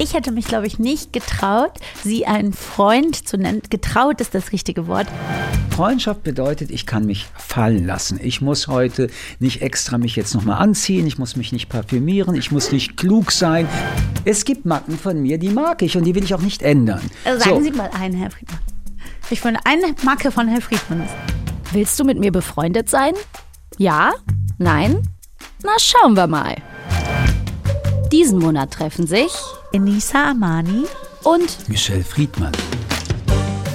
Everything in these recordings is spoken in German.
Ich hätte mich, glaube ich, nicht getraut, sie einen Freund zu nennen. Getraut ist das richtige Wort. Freundschaft bedeutet, ich kann mich fallen lassen. Ich muss heute nicht extra mich jetzt nochmal anziehen, ich muss mich nicht parfümieren, ich muss nicht klug sein. Es gibt Macken von mir, die mag ich und die will ich auch nicht ändern. Also sagen so. Sie mal einen, Herr Friedmann. Ich will eine Macke von Herrn Friedmann Willst du mit mir befreundet sein? Ja? Nein? Na, schauen wir mal. Diesen Monat treffen sich Enisa Amani und Michelle Friedmann.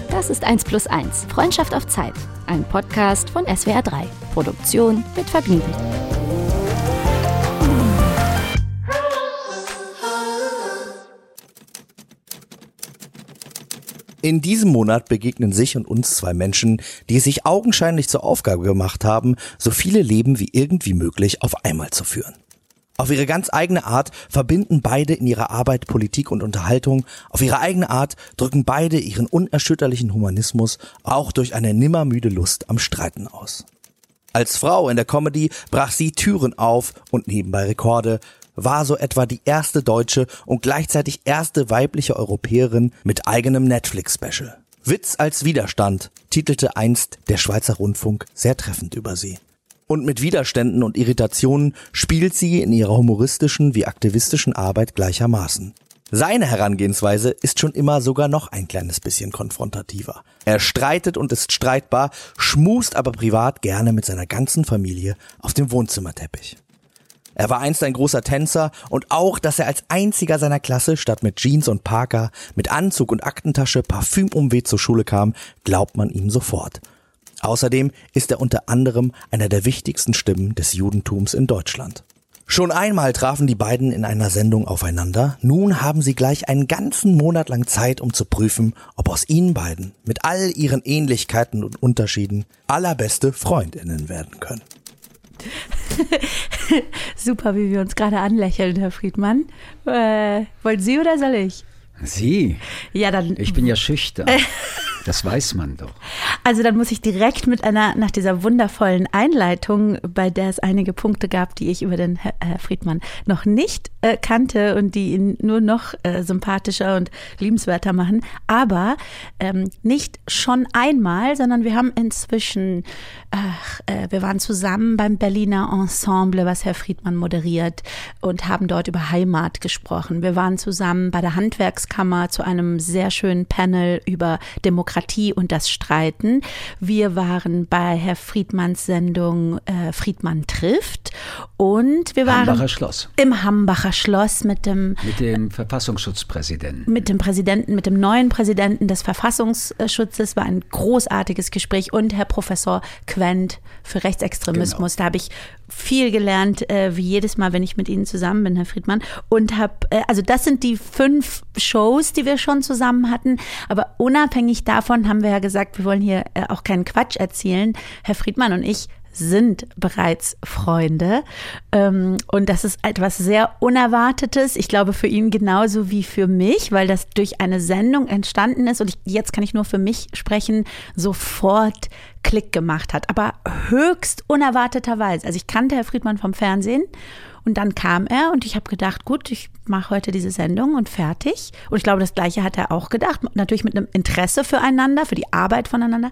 Das ist 1 plus 1, Freundschaft auf Zeit. Ein Podcast von SWR 3. Produktion mit Vergnügen. In diesem Monat begegnen sich und uns zwei Menschen, die es sich augenscheinlich zur Aufgabe gemacht haben, so viele Leben wie irgendwie möglich auf einmal zu führen. Auf ihre ganz eigene Art verbinden beide in ihrer Arbeit Politik und Unterhaltung. Auf ihre eigene Art drücken beide ihren unerschütterlichen Humanismus auch durch eine nimmermüde Lust am Streiten aus. Als Frau in der Comedy brach sie Türen auf und nebenbei Rekorde, war so etwa die erste deutsche und gleichzeitig erste weibliche Europäerin mit eigenem Netflix-Special. Witz als Widerstand titelte einst der Schweizer Rundfunk sehr treffend über sie. Und mit Widerständen und Irritationen spielt sie in ihrer humoristischen wie aktivistischen Arbeit gleichermaßen. Seine Herangehensweise ist schon immer sogar noch ein kleines bisschen konfrontativer. Er streitet und ist streitbar, schmust aber privat gerne mit seiner ganzen Familie auf dem Wohnzimmerteppich. Er war einst ein großer Tänzer und auch, dass er als einziger seiner Klasse statt mit Jeans und Parker, mit Anzug und Aktentasche parfümumweht zur Schule kam, glaubt man ihm sofort. Außerdem ist er unter anderem einer der wichtigsten Stimmen des Judentums in Deutschland. Schon einmal trafen die beiden in einer Sendung aufeinander. Nun haben sie gleich einen ganzen Monat lang Zeit, um zu prüfen, ob aus ihnen beiden mit all ihren Ähnlichkeiten und Unterschieden allerbeste Freundinnen werden können. Super, wie wir uns gerade anlächeln, Herr Friedmann. Äh, wollen Sie oder soll ich? Sie? Ja, dann. Ich bin ja schüchtern. Das weiß man doch. Also dann muss ich direkt mit einer, nach dieser wundervollen Einleitung, bei der es einige Punkte gab, die ich über den Herr, Herr Friedmann noch nicht äh, kannte und die ihn nur noch äh, sympathischer und liebenswerter machen, aber ähm, nicht schon einmal, sondern wir haben inzwischen, äh, wir waren zusammen beim Berliner Ensemble, was Herr Friedmann moderiert und haben dort über Heimat gesprochen. Wir waren zusammen bei der Handwerkskammer zu einem sehr schönen Panel über Demokratie Demokratie und das Streiten. Wir waren bei Herr Friedmanns Sendung äh, Friedmann trifft und wir waren Hambacher Schloss. im Hambacher Schloss mit dem mit dem Verfassungsschutzpräsidenten. Mit dem Präsidenten, mit dem neuen Präsidenten des Verfassungsschutzes war ein großartiges Gespräch und Herr Professor Quent für Rechtsextremismus. Genau. Da habe ich viel gelernt, äh, wie jedes Mal, wenn ich mit Ihnen zusammen bin, Herr Friedmann. Und habe, äh, also das sind die fünf Shows, die wir schon zusammen hatten. Aber unabhängig davon haben wir ja gesagt, wir wollen hier äh, auch keinen Quatsch erzählen. Herr Friedmann und ich sind bereits Freunde. Ähm, und das ist etwas sehr Unerwartetes. Ich glaube für ihn genauso wie für mich, weil das durch eine Sendung entstanden ist. Und ich, jetzt kann ich nur für mich sprechen, sofort Klick gemacht hat. Aber höchst unerwarteterweise. Also ich kannte Herr Friedmann vom Fernsehen. Und dann kam er und ich habe gedacht, gut, ich mache heute diese Sendung und fertig. Und ich glaube, das Gleiche hat er auch gedacht. Natürlich mit einem Interesse füreinander, für die Arbeit voneinander.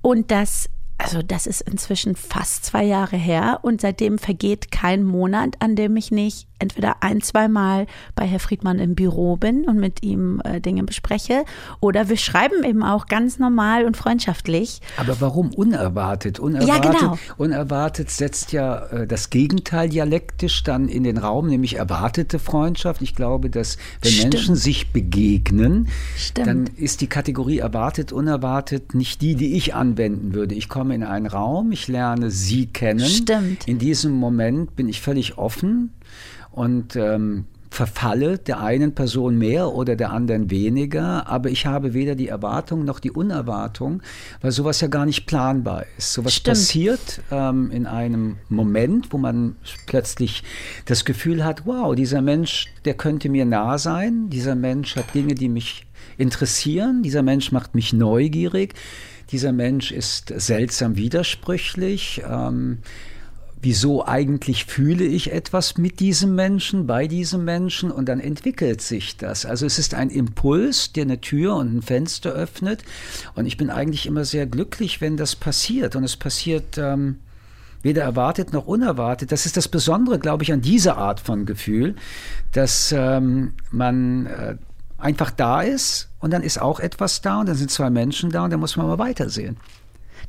Und das also das ist inzwischen fast zwei Jahre her und seitdem vergeht kein Monat, an dem ich nicht entweder ein, zwei Mal bei Herr Friedmann im Büro bin und mit ihm äh, Dinge bespreche oder wir schreiben eben auch ganz normal und freundschaftlich. Aber warum unerwartet? Unerwartet, ja, genau. unerwartet setzt ja äh, das Gegenteil dialektisch dann in den Raum, nämlich erwartete Freundschaft. Ich glaube, dass wenn Stimmt. Menschen sich begegnen, Stimmt. dann ist die Kategorie erwartet, unerwartet nicht die, die ich anwenden würde. Ich komme komme in einen Raum, ich lerne sie kennen. Stimmt. In diesem Moment bin ich völlig offen und ähm, verfalle der einen Person mehr oder der anderen weniger, aber ich habe weder die Erwartung noch die Unerwartung, weil sowas ja gar nicht planbar ist. Sowas Stimmt. passiert ähm, in einem Moment, wo man plötzlich das Gefühl hat, wow, dieser Mensch, der könnte mir nah sein, dieser Mensch hat Dinge, die mich interessieren, dieser Mensch macht mich neugierig dieser Mensch ist seltsam widersprüchlich. Ähm, wieso eigentlich fühle ich etwas mit diesem Menschen, bei diesem Menschen und dann entwickelt sich das. Also es ist ein Impuls, der eine Tür und ein Fenster öffnet und ich bin eigentlich immer sehr glücklich, wenn das passiert und es passiert ähm, weder erwartet noch unerwartet. Das ist das Besondere, glaube ich, an dieser Art von Gefühl, dass ähm, man äh, einfach da ist und dann ist auch etwas da und dann sind zwei Menschen da und dann muss man mal weitersehen.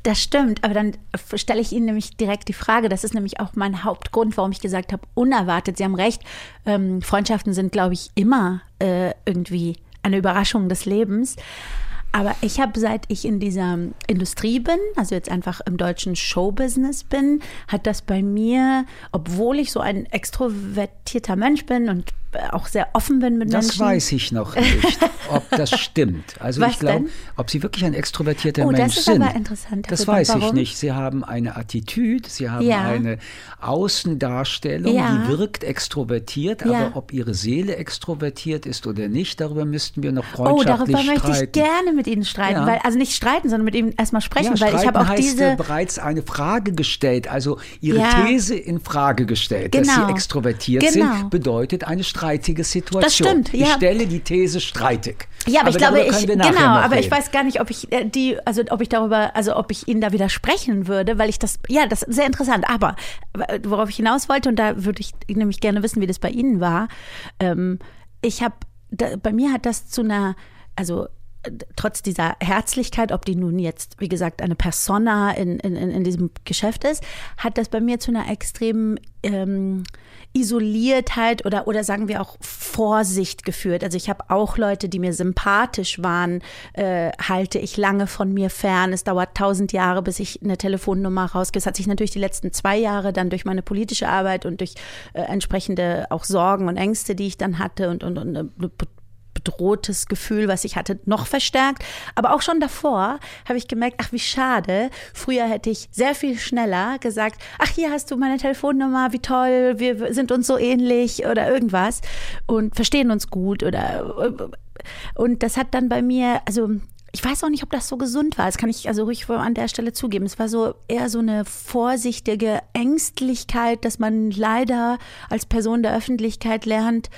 Das stimmt, aber dann stelle ich Ihnen nämlich direkt die Frage, das ist nämlich auch mein Hauptgrund, warum ich gesagt habe, unerwartet. Sie haben recht, ähm, Freundschaften sind, glaube ich, immer äh, irgendwie eine Überraschung des Lebens. Aber ich habe, seit ich in dieser Industrie bin, also jetzt einfach im deutschen Showbusiness bin, hat das bei mir, obwohl ich so ein extrovertierter Mensch bin und auch sehr offen bin mit das Menschen. Das weiß ich noch nicht, ob das stimmt. Also Was ich glaube, ob Sie wirklich ein extrovertierter oh, Mensch sind. sind. Das ist aber interessant. Das weiß warum? ich nicht. Sie haben eine Attitüde, Sie haben ja. eine Außendarstellung, ja. die wirkt extrovertiert, ja. aber ob Ihre Seele extrovertiert ist oder nicht, darüber müssten wir noch freundschaftlich streiten. Oh, darüber streiten. möchte ich gerne mit Ihnen streiten, weil, also nicht streiten, sondern mit Ihnen erstmal sprechen, weil ich habe auch heißt diese bereits eine Frage gestellt, also Ihre These in Frage gestellt, genau. dass Sie extrovertiert genau. sind, bedeutet eine streitige Situation. Das stimmt. Ich stelle die These streitig. Ja, aber, aber ich glaube, ich, genau, aber reden. ich weiß gar nicht, ob ich äh, die, also ob ich darüber, also ob ich Ihnen da widersprechen würde, weil ich das, ja, das ist sehr interessant. Aber worauf ich hinaus wollte, und da würde ich nämlich gerne wissen, wie das bei Ihnen war. Ähm, ich habe, bei mir hat das zu einer, also trotz dieser Herzlichkeit, ob die nun jetzt, wie gesagt, eine Persona in, in, in diesem Geschäft ist, hat das bei mir zu einer extremen ähm, Isoliertheit oder, oder sagen wir auch Vorsicht geführt. Also ich habe auch Leute, die mir sympathisch waren, äh, halte ich lange von mir fern. Es dauert tausend Jahre, bis ich eine Telefonnummer rausgehe. Es hat sich natürlich die letzten zwei Jahre dann durch meine politische Arbeit und durch äh, entsprechende auch Sorgen und Ängste, die ich dann hatte und, und, und eine bedrohtes Gefühl, was ich hatte, noch verstärkt. Aber auch schon davor habe ich gemerkt, ach wie schade. Früher hätte ich sehr viel schneller gesagt, ach hier hast du meine Telefonnummer, wie toll, wir sind uns so ähnlich oder irgendwas und verstehen uns gut oder und das hat dann bei mir, also ich weiß auch nicht, ob das so gesund war. Das kann ich also ruhig an der Stelle zugeben. Es war so eher so eine vorsichtige Ängstlichkeit, dass man leider als Person der Öffentlichkeit lernt,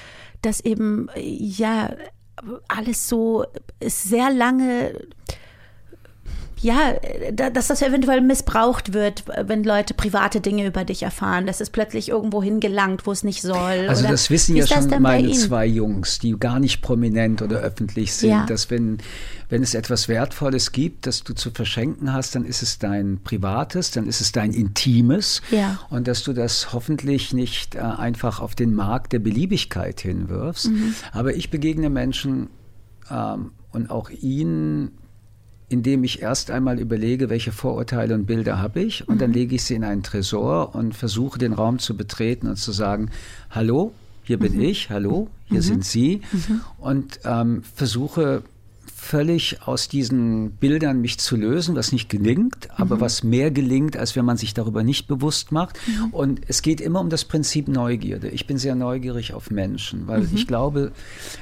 dass eben ja alles so sehr lange ja, dass das eventuell missbraucht wird, wenn Leute private Dinge über dich erfahren, dass es plötzlich irgendwo hingelangt, wo es nicht soll. Also oder das wissen ja schon meine zwei Jungs, die gar nicht prominent oder öffentlich sind, ja. dass wenn, wenn es etwas Wertvolles gibt, das du zu verschenken hast, dann ist es dein Privates, dann ist es dein Intimes ja. und dass du das hoffentlich nicht äh, einfach auf den Markt der Beliebigkeit hinwirfst. Mhm. Aber ich begegne Menschen ähm, und auch ihnen indem ich erst einmal überlege, welche Vorurteile und Bilder habe ich und mhm. dann lege ich sie in einen Tresor und versuche den Raum zu betreten und zu sagen, hallo, hier bin mhm. ich, hallo, hier mhm. sind Sie mhm. und ähm, versuche völlig aus diesen Bildern mich zu lösen, was nicht gelingt, aber mhm. was mehr gelingt, als wenn man sich darüber nicht bewusst macht. Mhm. Und es geht immer um das Prinzip Neugierde. Ich bin sehr neugierig auf Menschen, weil mhm. ich glaube,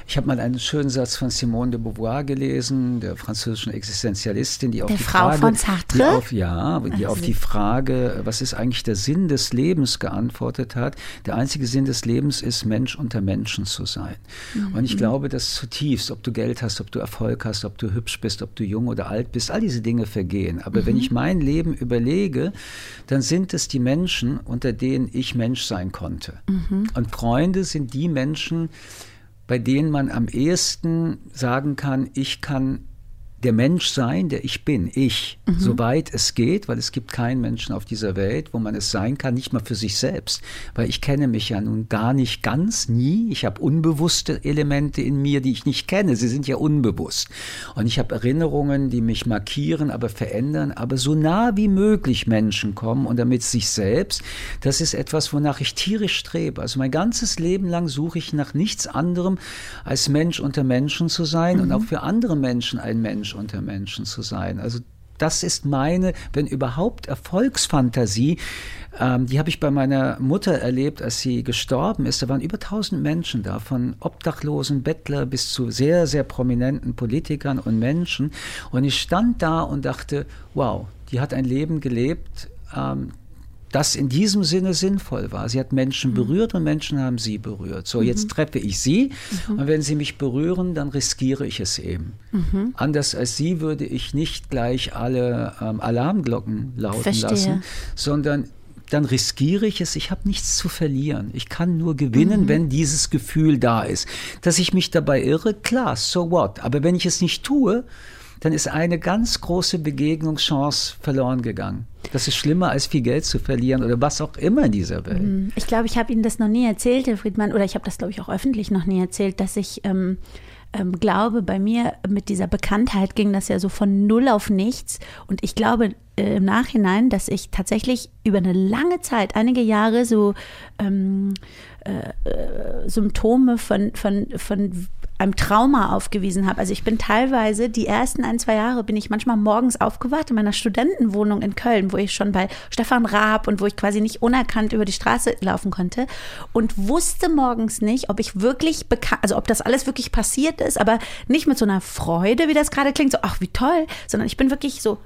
ich habe mal einen schönen Satz von Simone de Beauvoir gelesen, der französischen Existenzialistin, die auf der die Frau Frage, von Sartre? Die auf, ja, die auf die Frage, was ist eigentlich der Sinn des Lebens geantwortet hat. Der einzige Sinn des Lebens ist, Mensch unter Menschen zu sein. Und ich mhm. glaube, dass zutiefst, ob du Geld hast, ob du Erfolg hast, ob du hübsch bist, ob du jung oder alt bist, all diese Dinge vergehen. Aber mhm. wenn ich mein Leben überlege, dann sind es die Menschen, unter denen ich Mensch sein konnte. Mhm. Und Freunde sind die Menschen, bei denen man am ehesten sagen kann, ich kann der Mensch sein, der ich bin, ich, mhm. soweit es geht, weil es gibt keinen Menschen auf dieser Welt, wo man es sein kann, nicht mal für sich selbst, weil ich kenne mich ja nun gar nicht ganz, nie. Ich habe unbewusste Elemente in mir, die ich nicht kenne. Sie sind ja unbewusst. Und ich habe Erinnerungen, die mich markieren, aber verändern, aber so nah wie möglich Menschen kommen und damit sich selbst. Das ist etwas, wonach ich tierisch strebe. Also mein ganzes Leben lang suche ich nach nichts anderem, als Mensch unter Menschen zu sein mhm. und auch für andere Menschen ein Mensch Mensch unter Menschen zu sein. Also das ist meine, wenn überhaupt, Erfolgsfantasie. Ähm, die habe ich bei meiner Mutter erlebt, als sie gestorben ist. Da waren über 1000 Menschen da, von Obdachlosen, Bettler bis zu sehr, sehr prominenten Politikern und Menschen. Und ich stand da und dachte, wow, die hat ein Leben gelebt, ähm, das in diesem Sinne sinnvoll war. Sie hat Menschen mhm. berührt und Menschen haben sie berührt. So, mhm. jetzt treffe ich sie mhm. und wenn sie mich berühren, dann riskiere ich es eben. Mhm. Anders als sie würde ich nicht gleich alle ähm, Alarmglocken lauten Verstehe. lassen, sondern dann riskiere ich es. Ich habe nichts zu verlieren. Ich kann nur gewinnen, mhm. wenn dieses Gefühl da ist. Dass ich mich dabei irre, klar, so what. Aber wenn ich es nicht tue, dann ist eine ganz große Begegnungschance verloren gegangen. Das ist schlimmer, als viel Geld zu verlieren oder was auch immer in dieser Welt. Mhm. Ich glaube, ich habe Ihnen das noch nie erzählt, Herr Friedmann, oder ich habe das, glaube ich, auch öffentlich noch nie erzählt, dass ich ähm, ähm, glaube, bei mir mit dieser Bekanntheit ging das ja so von null auf nichts. Und ich glaube äh, im Nachhinein, dass ich tatsächlich über eine lange Zeit, einige Jahre, so ähm, äh, äh Symptome von, von, von einem Trauma aufgewiesen habe. Also ich bin teilweise die ersten ein, zwei Jahre bin ich manchmal morgens aufgewacht in meiner Studentenwohnung in Köln, wo ich schon bei Stefan Raab und wo ich quasi nicht unerkannt über die Straße laufen konnte und wusste morgens nicht, ob ich wirklich bekannt, also ob das alles wirklich passiert ist, aber nicht mit so einer Freude, wie das gerade klingt, so ach wie toll, sondern ich bin wirklich so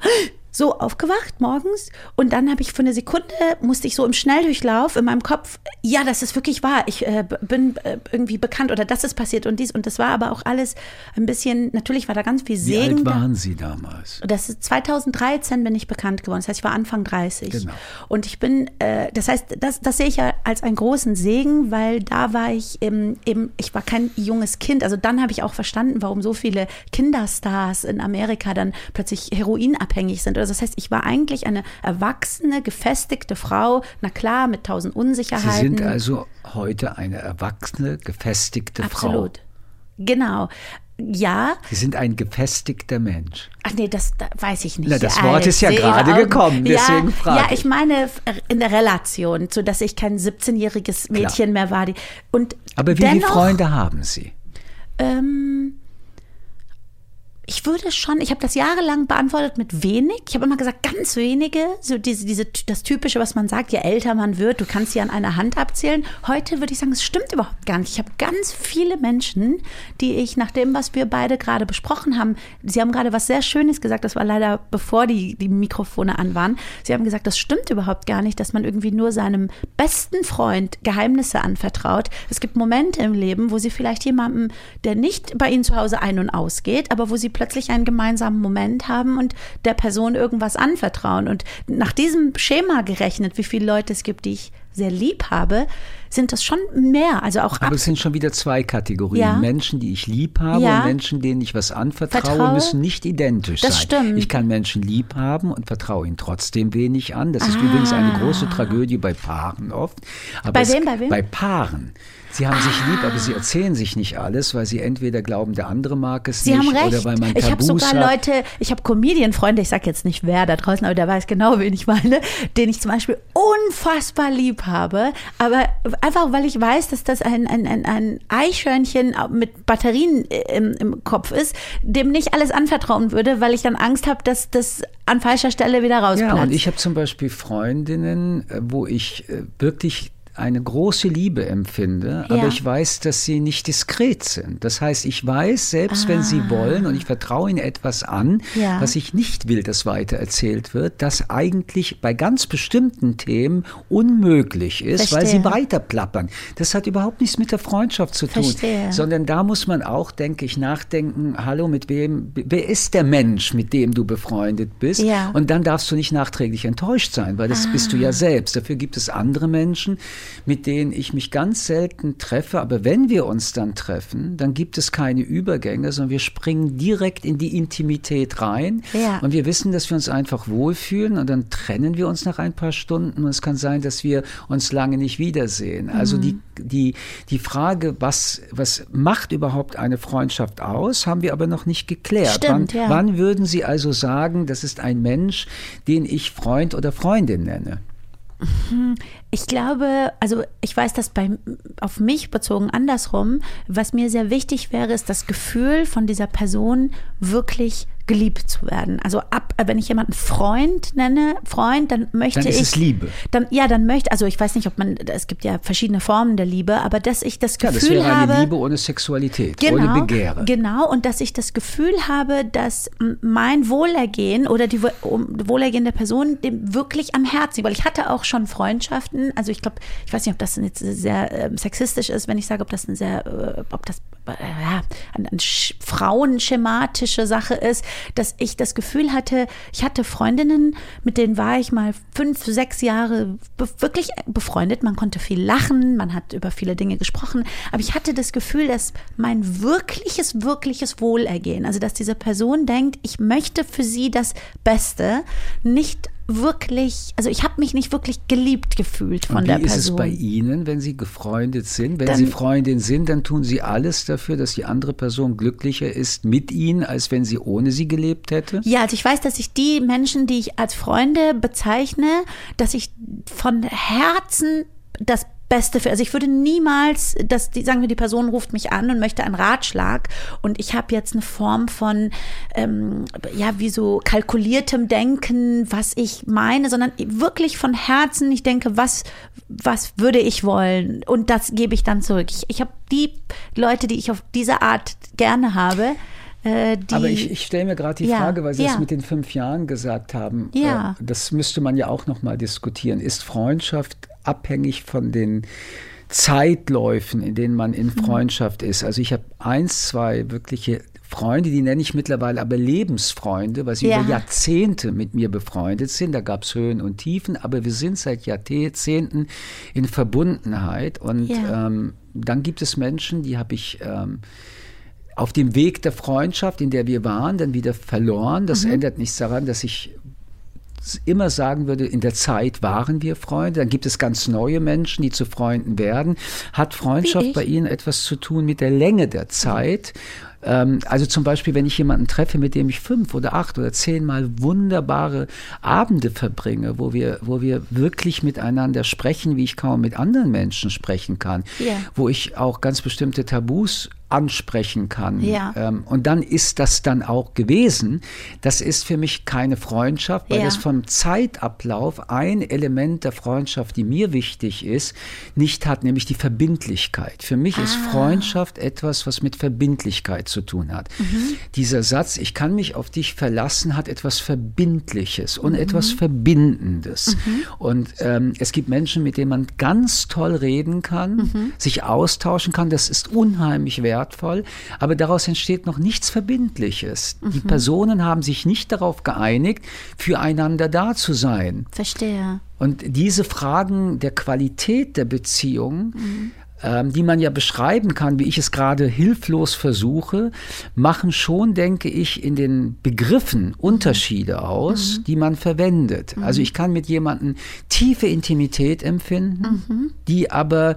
so aufgewacht morgens und dann habe ich für eine Sekunde, musste ich so im Schnelldurchlauf in meinem Kopf, ja, das ist wirklich wahr, ich äh, bin äh, irgendwie bekannt oder das ist passiert und dies und das war aber auch alles ein bisschen, natürlich war da ganz viel Segen. Wie alt waren Sie damals? Das ist 2013 bin ich bekannt geworden, das heißt, ich war Anfang 30. Genau. Und ich bin, äh, das heißt, das, das sehe ich ja als einen großen Segen, weil da war ich eben, eben ich war kein junges Kind, also dann habe ich auch verstanden, warum so viele Kinderstars in Amerika dann plötzlich heroinabhängig sind also das heißt, ich war eigentlich eine erwachsene, gefestigte Frau, na klar, mit tausend Unsicherheiten. Sie sind also heute eine erwachsene, gefestigte Absolut. Frau. Absolut. Genau. Ja. Sie sind ein gefestigter Mensch. Ach nee, das, das weiß ich nicht. Na, das Wort ist ja gerade gekommen, deswegen ja, frage Ja, ich meine in der Relation, so dass ich kein 17-jähriges Mädchen Klar. mehr war. Und Aber wie viele Freunde haben Sie? Ähm, ich würde schon, ich habe das jahrelang beantwortet mit wenig. Ich habe immer gesagt, ganz wenige, so diese, diese, das Typische, was man sagt, je älter man wird, du kannst sie an einer Hand abzählen. Heute würde ich sagen, es stimmt überhaupt gar nicht. Ich habe ganz viele Menschen, die ich nach dem, was wir beide gerade besprochen haben, sie haben gerade was sehr Schönes gesagt, das war leider bevor die, die Mikrofone an waren. Sie haben gesagt, das stimmt überhaupt gar nicht, dass man irgendwie nur seinem besten Freund Geheimnisse anvertraut. Es gibt Momente im Leben, wo sie vielleicht jemandem, der nicht bei ihnen zu Hause ein- und ausgeht, aber wo sie plötzlich einen gemeinsamen Moment haben und der Person irgendwas anvertrauen. Und nach diesem Schema gerechnet, wie viele Leute es gibt, die ich sehr lieb habe, sind das schon mehr. Also auch Aber es sind schon wieder zwei Kategorien. Ja. Menschen, die ich lieb habe ja. und Menschen, denen ich was anvertraue, Vertraue. müssen nicht identisch das sein. Stimmt. Ich kann Menschen lieb haben und vertraue ihnen trotzdem wenig an. Das ist ah. übrigens eine große Tragödie bei Paaren oft. Aber bei wem? Bei wem? Bei Paaren. Sie haben ah. sich lieb, aber sie erzählen sich nicht alles, weil sie entweder glauben, der andere mag es sie nicht haben recht. oder weil man Tabus Ich habe sogar hat. Leute, ich habe Comedian-Freunde, ich sage jetzt nicht wer da draußen, aber der weiß genau, wen ich meine, den ich zum Beispiel unfassbar lieb habe, aber einfach, weil ich weiß, dass das ein, ein, ein, ein Eichhörnchen mit Batterien im, im Kopf ist, dem nicht alles anvertrauen würde, weil ich dann Angst habe, dass das an falscher Stelle wieder rausplatzt. Ja, und ich habe zum Beispiel Freundinnen, äh, wo ich äh, wirklich eine große Liebe empfinde, ja. aber ich weiß, dass sie nicht diskret sind. Das heißt, ich weiß, selbst ah. wenn sie ah. wollen und ich vertraue ihnen etwas an, ja. was ich nicht will, dass weiter erzählt wird, das eigentlich bei ganz bestimmten Themen unmöglich ist, Verstehe. weil sie weiter plappern. Das hat überhaupt nichts mit der Freundschaft zu tun, Verstehe. sondern da muss man auch, denke ich, nachdenken, hallo, mit wem, wer ist der Mensch, mit dem du befreundet bist? Ja. Und dann darfst du nicht nachträglich enttäuscht sein, weil das ah. bist du ja selbst. Dafür gibt es andere Menschen, mit denen ich mich ganz selten treffe. Aber wenn wir uns dann treffen, dann gibt es keine Übergänge, sondern wir springen direkt in die Intimität rein. Ja. Und wir wissen, dass wir uns einfach wohlfühlen und dann trennen wir uns nach ein paar Stunden. Und es kann sein, dass wir uns lange nicht wiedersehen. Also mhm. die, die, die Frage, was, was macht überhaupt eine Freundschaft aus, haben wir aber noch nicht geklärt. Stimmt, wann, ja. wann würden Sie also sagen, das ist ein Mensch, den ich Freund oder Freundin nenne? Ich glaube, also ich weiß das bei, auf mich bezogen andersrum. Was mir sehr wichtig wäre, ist das Gefühl von dieser Person wirklich geliebt zu werden. Also ab, wenn ich jemanden Freund nenne, Freund, dann möchte dann ist ich. Es Liebe. Dann, ja, dann möchte, also ich weiß nicht, ob man, es gibt ja verschiedene Formen der Liebe, aber dass ich das Gefühl ja, das wäre habe. Eine Liebe ohne Sexualität, genau, ohne Begehre. Genau, und dass ich das Gefühl habe, dass mein Wohlergehen oder die Wohlergehen der Person dem wirklich am Herzen, weil ich hatte auch schon Freundschaften, also ich glaube, ich weiß nicht, ob das jetzt sehr äh, sexistisch ist, wenn ich sage, ob das ein sehr, äh, ob das äh, ja, eine, eine frauenschematische Sache ist, dass ich das Gefühl hatte, ich hatte Freundinnen, mit denen war ich mal fünf, sechs Jahre wirklich befreundet. Man konnte viel lachen, man hat über viele Dinge gesprochen, aber ich hatte das Gefühl, dass mein wirkliches, wirkliches Wohlergehen, also dass diese Person denkt, ich möchte für sie das Beste, nicht wirklich, also ich habe mich nicht wirklich geliebt gefühlt von wie der Person. ist es bei Ihnen, wenn Sie gefreundet sind? Wenn dann, Sie Freundin sind, dann tun Sie alles dafür, dass die andere Person glücklicher ist mit Ihnen, als wenn sie ohne Sie gelebt hätte? Ja, also ich weiß, dass ich die Menschen, die ich als Freunde bezeichne, dass ich von Herzen das Beste für. Also ich würde niemals, dass die, sagen wir, die Person ruft mich an und möchte einen Ratschlag und ich habe jetzt eine Form von, ähm, ja, wie so kalkuliertem Denken, was ich meine, sondern wirklich von Herzen, ich denke, was, was würde ich wollen? Und das gebe ich dann zurück. Ich, ich habe die Leute, die ich auf diese Art gerne habe, äh, die, Aber ich, ich stelle mir gerade die ja, Frage, weil Sie ja. es mit den fünf Jahren gesagt haben. Ja. Äh, das müsste man ja auch noch mal diskutieren. Ist Freundschaft abhängig von den Zeitläufen, in denen man in Mhm. Freundschaft ist? Also ich habe eins, zwei wirkliche Freunde, die nenne ich mittlerweile aber Lebensfreunde, weil sie Ja. über Jahrzehnte mit mir befreundet sind. Da gab es Höhen und Tiefen, aber wir sind seit Jahrzehnten in Verbundenheit. Und Ja. ähm, dann gibt es Menschen, die habe ich ähm, auf dem Weg der Freundschaft, in der wir waren, dann wieder verloren. Das Mhm. ändert nichts daran, dass ich immer sagen würde, in der Zeit waren wir Freunde. Dann gibt es ganz neue Menschen, die zu Freunden werden. Hat Freundschaft bei Ihnen etwas zu tun mit der Länge der Zeit? Ähm, also zum Beispiel, wenn ich jemanden treffe, mit dem ich fünf oder acht oder zehnmal wunderbare Abende verbringe, wo wir, wo wir wirklich miteinander sprechen, wie ich kaum mit anderen Menschen sprechen kann, Ja. wo ich auch ganz bestimmte Tabus ansprechen kann. Ja. Ähm, und dann ist das dann auch gewesen. Das ist für mich keine Freundschaft, weil Ja. das vom Zeitablauf ein Element der Freundschaft, die mir wichtig ist, nicht hat, nämlich die Verbindlichkeit. Für mich ist Ah. Freundschaft etwas, was mit Verbindlichkeit zu tun hat. Mhm. Dieser Satz, ich kann mich auf dich verlassen, hat etwas Verbindliches und Mhm. etwas Verbindendes. Und ähm, es gibt Menschen, mit denen man ganz toll reden kann, Mhm. sich austauschen kann. Das ist unheimlich wertvoll. Aber daraus entsteht noch nichts Verbindliches. Mhm. Die Personen haben sich nicht darauf geeinigt, füreinander da zu sein. Verstehe. Und diese Fragen der Qualität der Beziehung, ähm, die man ja beschreiben kann, wie ich es gerade hilflos versuche, machen schon, denke ich, in den Begriffen Unterschiede aus, die man verwendet. Also ich kann mit jemandem tiefe Intimität empfinden, die aber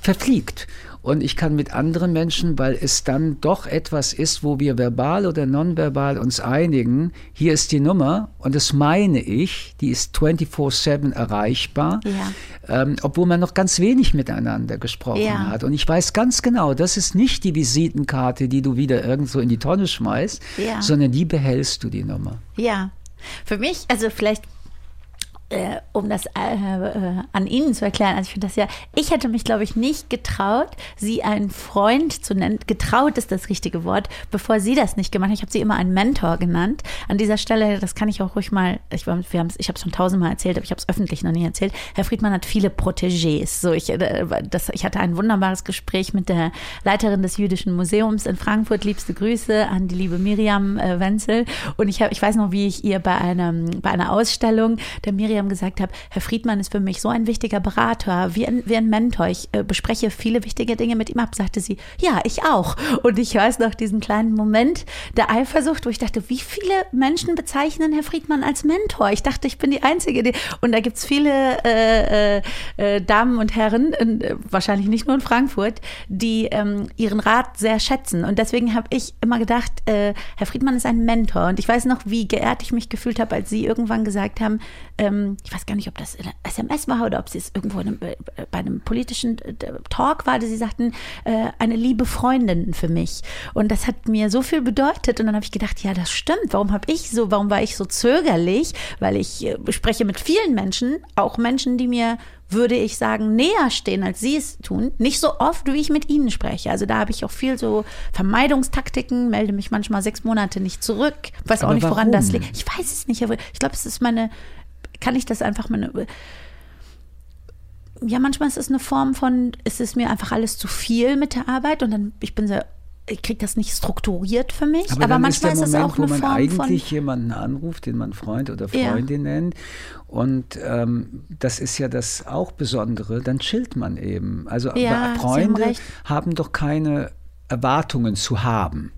verfliegt. Und ich kann mit anderen Menschen, weil es dann doch etwas ist, wo wir verbal oder nonverbal uns einigen, hier ist die Nummer und das meine ich, die ist 24-7 erreichbar, Ja. ähm, obwohl man noch ganz wenig miteinander gesprochen Ja. hat. Und ich weiß ganz genau, das ist nicht die Visitenkarte, die du wieder irgendwo in die Tonne schmeißt, Ja. sondern die behältst du die Nummer. Ja, für mich, also vielleicht, äh, um das äh, äh, an Ihnen zu erklären, also ich finde das ja, ich hätte mich, glaube ich, nicht getraut, Sie einen Freund zu nennen. Getraut ist das richtige Wort, bevor Sie das nicht gemacht haben. Ich habe Sie immer einen Mentor genannt. An dieser Stelle, das kann ich auch ruhig mal, ich, wir haben's- ich habe es schon tausendmal erzählt, aber ich habe es öffentlich noch nie erzählt. Herr Friedmann hat viele Protégés. So, ich, äh, das, ich hatte ein wunderbares Gespräch mit der Leiterin des Jüdischen Museums in Frankfurt. Liebste Grüße an die liebe Miriam äh, Wenzel. Und ich, hab, ich weiß noch, wie ich ihr bei, einem, bei einer Ausstellung der Miriam gesagt habe, Herr Friedmann ist für mich so ein wichtiger Berater, wie ein, wie ein Mentor. Ich äh, bespreche viele wichtige Dinge mit ihm ab, sagte sie, ja, ich auch. Und ich weiß noch diesen kleinen Moment der Eifersucht, wo ich dachte, wie viele Menschen bezeichnen Herr Friedmann als Mentor? Ich dachte, ich bin die Einzige. Die, und da gibt's viele äh, äh, äh, Damen und Herren, äh, wahrscheinlich nicht nur in Frankfurt, die ähm, ihren Rat sehr schätzen. Und deswegen habe ich immer gedacht, äh, Herr Friedmann ist ein Mentor. Und ich weiß noch, wie geehrt ich mich gefühlt habe, als Sie irgendwann gesagt haben, ähm, ähm, ich weiß gar nicht, ob das in SMS war oder ob sie es irgendwo einem, äh, bei einem politischen äh, Talk war, dass sie sagten, äh, eine liebe Freundin für mich. Und das hat mir so viel bedeutet. Und dann habe ich gedacht, ja, das stimmt. Warum habe ich so, warum war ich so zögerlich? Weil ich äh, spreche mit vielen Menschen, auch Menschen, die mir würde ich sagen, näher stehen, als sie es tun. Nicht so oft, wie ich mit ihnen spreche. Also da habe ich auch viel so Vermeidungstaktiken, melde mich manchmal sechs Monate nicht zurück. Weiß aber auch nicht, warum? woran das liegt. Ich weiß es nicht, aber ich glaube, es ist meine, kann ich das einfach meine. Ja, manchmal ist es eine Form von, es ist mir einfach alles zu viel mit der Arbeit und dann, ich bin sehr ich kriege das nicht strukturiert für mich, aber, aber manchmal ist, ist, es auch eine wo man Form eigentlich von jemanden anruft, den man Freund oder Freundin ja. nennt und ähm, das ist ja das auch Besondere, dann chillt man eben. Also ja, Freunde haben, haben doch keine Erwartungen zu haben.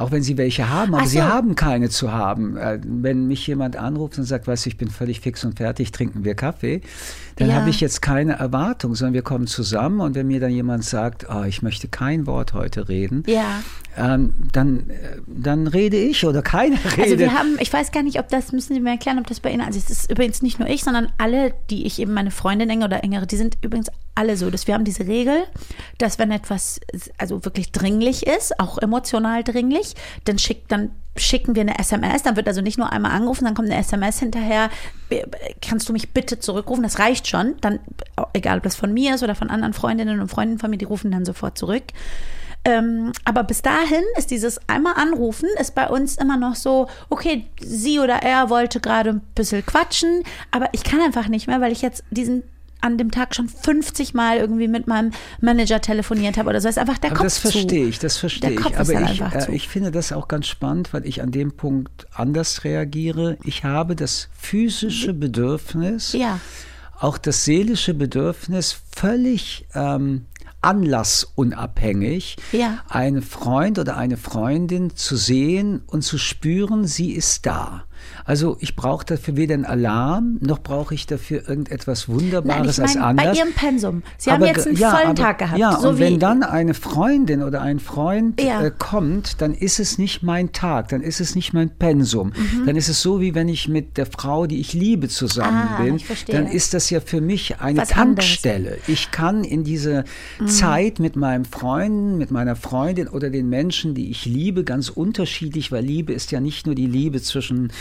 Auch wenn sie welche haben, aber so. sie haben keine zu haben. Äh, wenn mich jemand anruft und sagt, weißt du, ich bin völlig fix und fertig, trinken wir Kaffee, dann ja. habe ich jetzt keine Erwartung, sondern wir kommen zusammen und wenn mir dann jemand sagt, oh, ich möchte kein Wort heute reden, ja. ähm, dann, äh, dann rede ich oder keiner redet. Also wir haben, ich weiß gar nicht, ob das, müssen Sie mir erklären, ob das bei Ihnen, also es ist übrigens nicht nur ich, sondern alle, die ich eben meine Freundin enge oder engere, die sind übrigens alle so, dass wir haben diese Regel, dass wenn etwas also wirklich dringlich ist, auch emotional dringlich, dann schickt dann schicken wir eine SMS, dann wird also nicht nur einmal angerufen, dann kommt eine SMS hinterher, kannst du mich bitte zurückrufen, das reicht schon, dann egal ob das von mir ist oder von anderen Freundinnen und Freunden von mir, die rufen dann sofort zurück. Ähm, aber bis dahin ist dieses einmal anrufen, ist bei uns immer noch so, okay, sie oder er wollte gerade ein bisschen quatschen, aber ich kann einfach nicht mehr, weil ich jetzt diesen an dem Tag schon 50 Mal irgendwie mit meinem Manager telefoniert habe oder so. Das ist einfach der Aber Kopf das verstehe ich, das verstehe ich. Aber ich, äh, ich finde das auch ganz spannend, weil ich an dem Punkt anders reagiere. Ich habe das physische Bedürfnis, ja. auch das seelische Bedürfnis, völlig ähm, anlassunabhängig, ja. einen Freund oder eine Freundin zu sehen und zu spüren, sie ist da. Also ich brauche dafür weder einen Alarm, noch brauche ich dafür irgendetwas Wunderbares Nein, ich mein, als anders. Bei Ihrem Pensum. Sie aber, haben jetzt einen ja, vollen aber, Tag gehabt. Ja, so und wenn dann eine Freundin oder ein Freund ja. äh, kommt, dann ist es nicht mein Tag, dann ist es nicht mein Pensum. Mhm. Dann ist es so, wie wenn ich mit der Frau, die ich liebe, zusammen ah, bin. Dann ist das ja für mich eine Was Tankstelle. Anderes. Ich kann in diese mhm. Zeit mit meinem Freund, mit meiner Freundin oder den Menschen, die ich liebe, ganz unterschiedlich, weil Liebe ist ja nicht nur die Liebe zwischen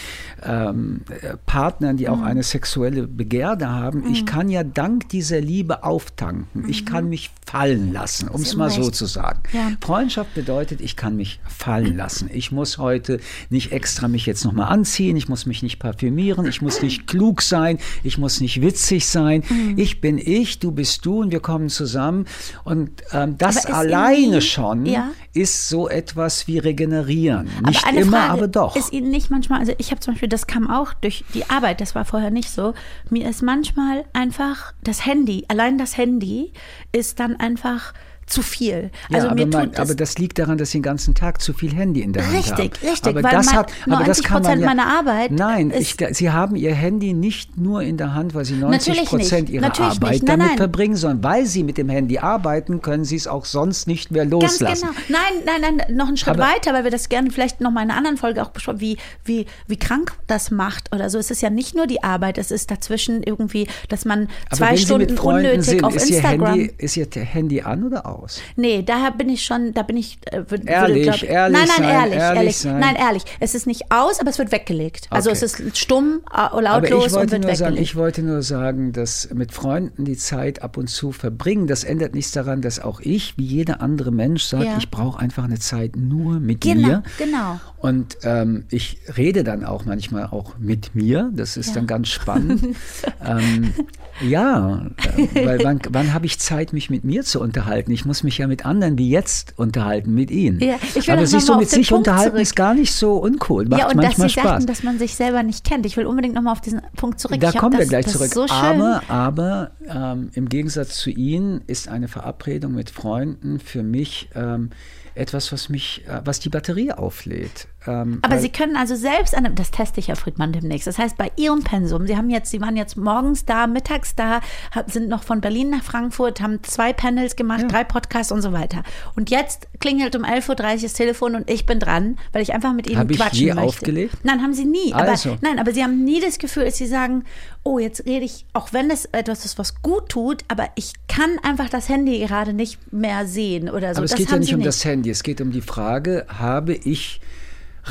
ähm, Partnern, die auch mhm. eine sexuelle Begierde haben, mhm. ich kann ja dank dieser Liebe auftanken. Mhm. Ich kann mich fallen lassen, um es mal so zu sagen. Ja. Freundschaft bedeutet, ich kann mich fallen lassen. Ich muss heute nicht extra mich jetzt nochmal anziehen, ich muss mich nicht parfümieren, ich muss nicht klug sein, ich muss nicht witzig sein. Mhm. Ich bin ich, du bist du und wir kommen zusammen. Und ähm, das alleine schon ja? ist so etwas wie regenerieren. Nicht aber immer, Frage, aber doch. Ist Ihnen nicht manchmal, also ich habe zum Beispiel, das kam auch durch die Arbeit, das war vorher nicht so. Mir ist manchmal einfach das Handy, allein das Handy ist dann einfach zu viel. Also ja, mir aber, man, tut aber das liegt daran, dass Sie den ganzen Tag zu viel Handy in der Hand richtig, haben. Richtig, richtig. Aber weil das mein, hat, aber das kann man ja, meiner Arbeit. Nein, ich, Sie haben Ihr Handy nicht nur in der Hand, weil Sie 90 Prozent Ihrer Natürlich Arbeit nicht. damit nein. verbringen, sondern weil Sie mit dem Handy arbeiten, können Sie es auch sonst nicht mehr loslassen. Ganz genau. Nein, nein, nein, noch einen Schritt aber, weiter, weil wir das gerne vielleicht noch mal in einer anderen Folge auch besprochen, wie, wie, wie krank das macht oder so. Es ist ja nicht nur die Arbeit, es ist dazwischen irgendwie, dass man zwei Stunden unnötig sind, auf ist Instagram. Ihr Handy, ist Ihr Handy an oder aus? Nee, da bin ich schon, da bin ich. Äh, würde, ehrlich, glaub, ehrlich. Nein, nein, sein, ehrlich, ehrlich. ehrlich. Sein. Nein, ehrlich. Es ist nicht aus, aber es wird weggelegt. Also okay. es ist stumm, äh, lautlos aber ich wollte und wird nur weggelegt. Sagen, ich wollte nur sagen, dass mit Freunden die Zeit ab und zu verbringen, das ändert nichts daran, dass auch ich, wie jeder andere Mensch, sagt, Ja. ich brauche einfach eine Zeit nur mit Genau, mir. genau. Und ähm, ich rede dann auch manchmal auch mit mir. Das ist Ja. dann ganz spannend. ähm, ja, äh, weil wann, wann habe ich Zeit, mich mit mir zu unterhalten? Ich muss mich ja mit anderen wie jetzt unterhalten, mit Ihnen. Ja, Aber sich so mit sich Punkt unterhalten zurück. ist gar nicht so uncool. Macht ja, und dass manchmal Sie Spaß. sagten, dass man sich selber nicht kennt. Ich will unbedingt nochmal auf diesen Punkt zurück. Da ich kommen wir das, gleich das zurück. So aber aber ähm, im Gegensatz zu Ihnen ist eine Verabredung mit Freunden für mich ähm, etwas, was mich, äh, was die Batterie auflädt. Ähm, Aber Sie können also selbst an, das teste ich, Herr Friedmann, demnächst. Das heißt, bei Ihrem Pensum, Sie haben jetzt, Sie waren jetzt morgens da, mittags da, sind noch von Berlin nach Frankfurt, haben zwei Panels gemacht, drei Podcasts und so weiter. Und jetzt klingelt um 11.30 Uhr das Telefon und ich bin dran, weil ich einfach mit Ihnen Hab ich quatschen je möchte. aufgelegt? Nein, haben Sie nie. Also. Aber, nein, aber Sie haben nie das Gefühl, dass Sie sagen, oh, jetzt rede ich, auch wenn es etwas ist, was gut tut, aber ich kann einfach das Handy gerade nicht mehr sehen oder so. Aber es das geht ja nicht um das Handy, es geht um die Frage, habe ich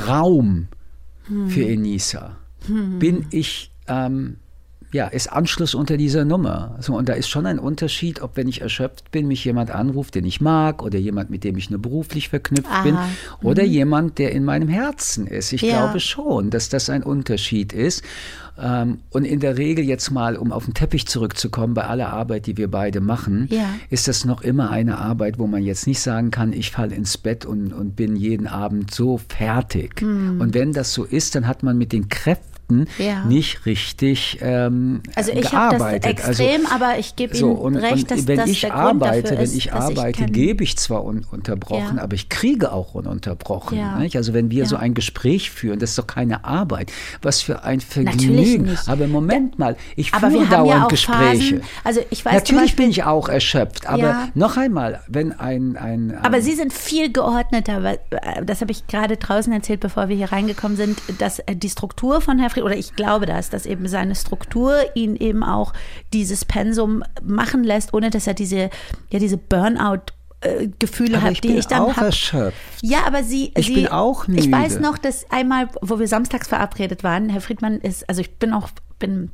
Raum für Enisa? Bin ich, ähm, ja, ist Anschluss unter dieser Nummer? So, und da ist schon ein Unterschied, ob wenn ich erschöpft bin, mich jemand anruft, den ich mag, oder jemand, mit dem ich nur beruflich verknüpft Aha. bin, oder jemand, der in meinem Herzen ist. Ich Ja. glaube schon, dass das ein Unterschied ist. Ähm, und in der Regel jetzt mal, um auf den Teppich zurückzukommen, bei aller Arbeit, die wir beide machen, Ja. ist das noch immer eine Arbeit, wo man jetzt nicht sagen kann, ich falle ins Bett und, und bin jeden Abend so fertig. Hm. Und wenn das so ist, dann hat man mit den Kräften Ja. nicht richtig ähm, Also ich habe das gearbeitet. extrem, aber ich gebe Ihnen so, und, recht, und dass wenn das ich der Grund arbeite, dafür wenn ist, ich dass arbeite, kein- gebe ich zwar ununterbrochen, Ja. aber ich kriege auch ununterbrochen. Ja. Also wenn wir so ein Gespräch führen, das ist doch keine Arbeit. Was für ein Vergnügen. Aber Moment mal, ich Aber führe dauernd Gespräche. Phasen, also ich weiß Natürlich Beispiel- bin ich auch erschöpft, aber noch einmal, wenn ein, ein Aber ähm, Sie sind viel geordneter, äh, das habe ich gerade draußen erzählt, bevor wir hier reingekommen sind, dass äh, die Struktur von Herr Fried, oder ich glaube das, dass eben seine Struktur ihn eben auch dieses Pensum machen lässt, ohne dass er diese, ja, diese Burnout äh, Gefühle aber hat, ich die ich dann auch habe. erschöpft. Ja, aber Sie. Ich Sie, bin auch Ich müde. weiß noch, dass einmal, wo wir samstags verabredet waren, Herr Friedmann ist, also ich bin auch, bin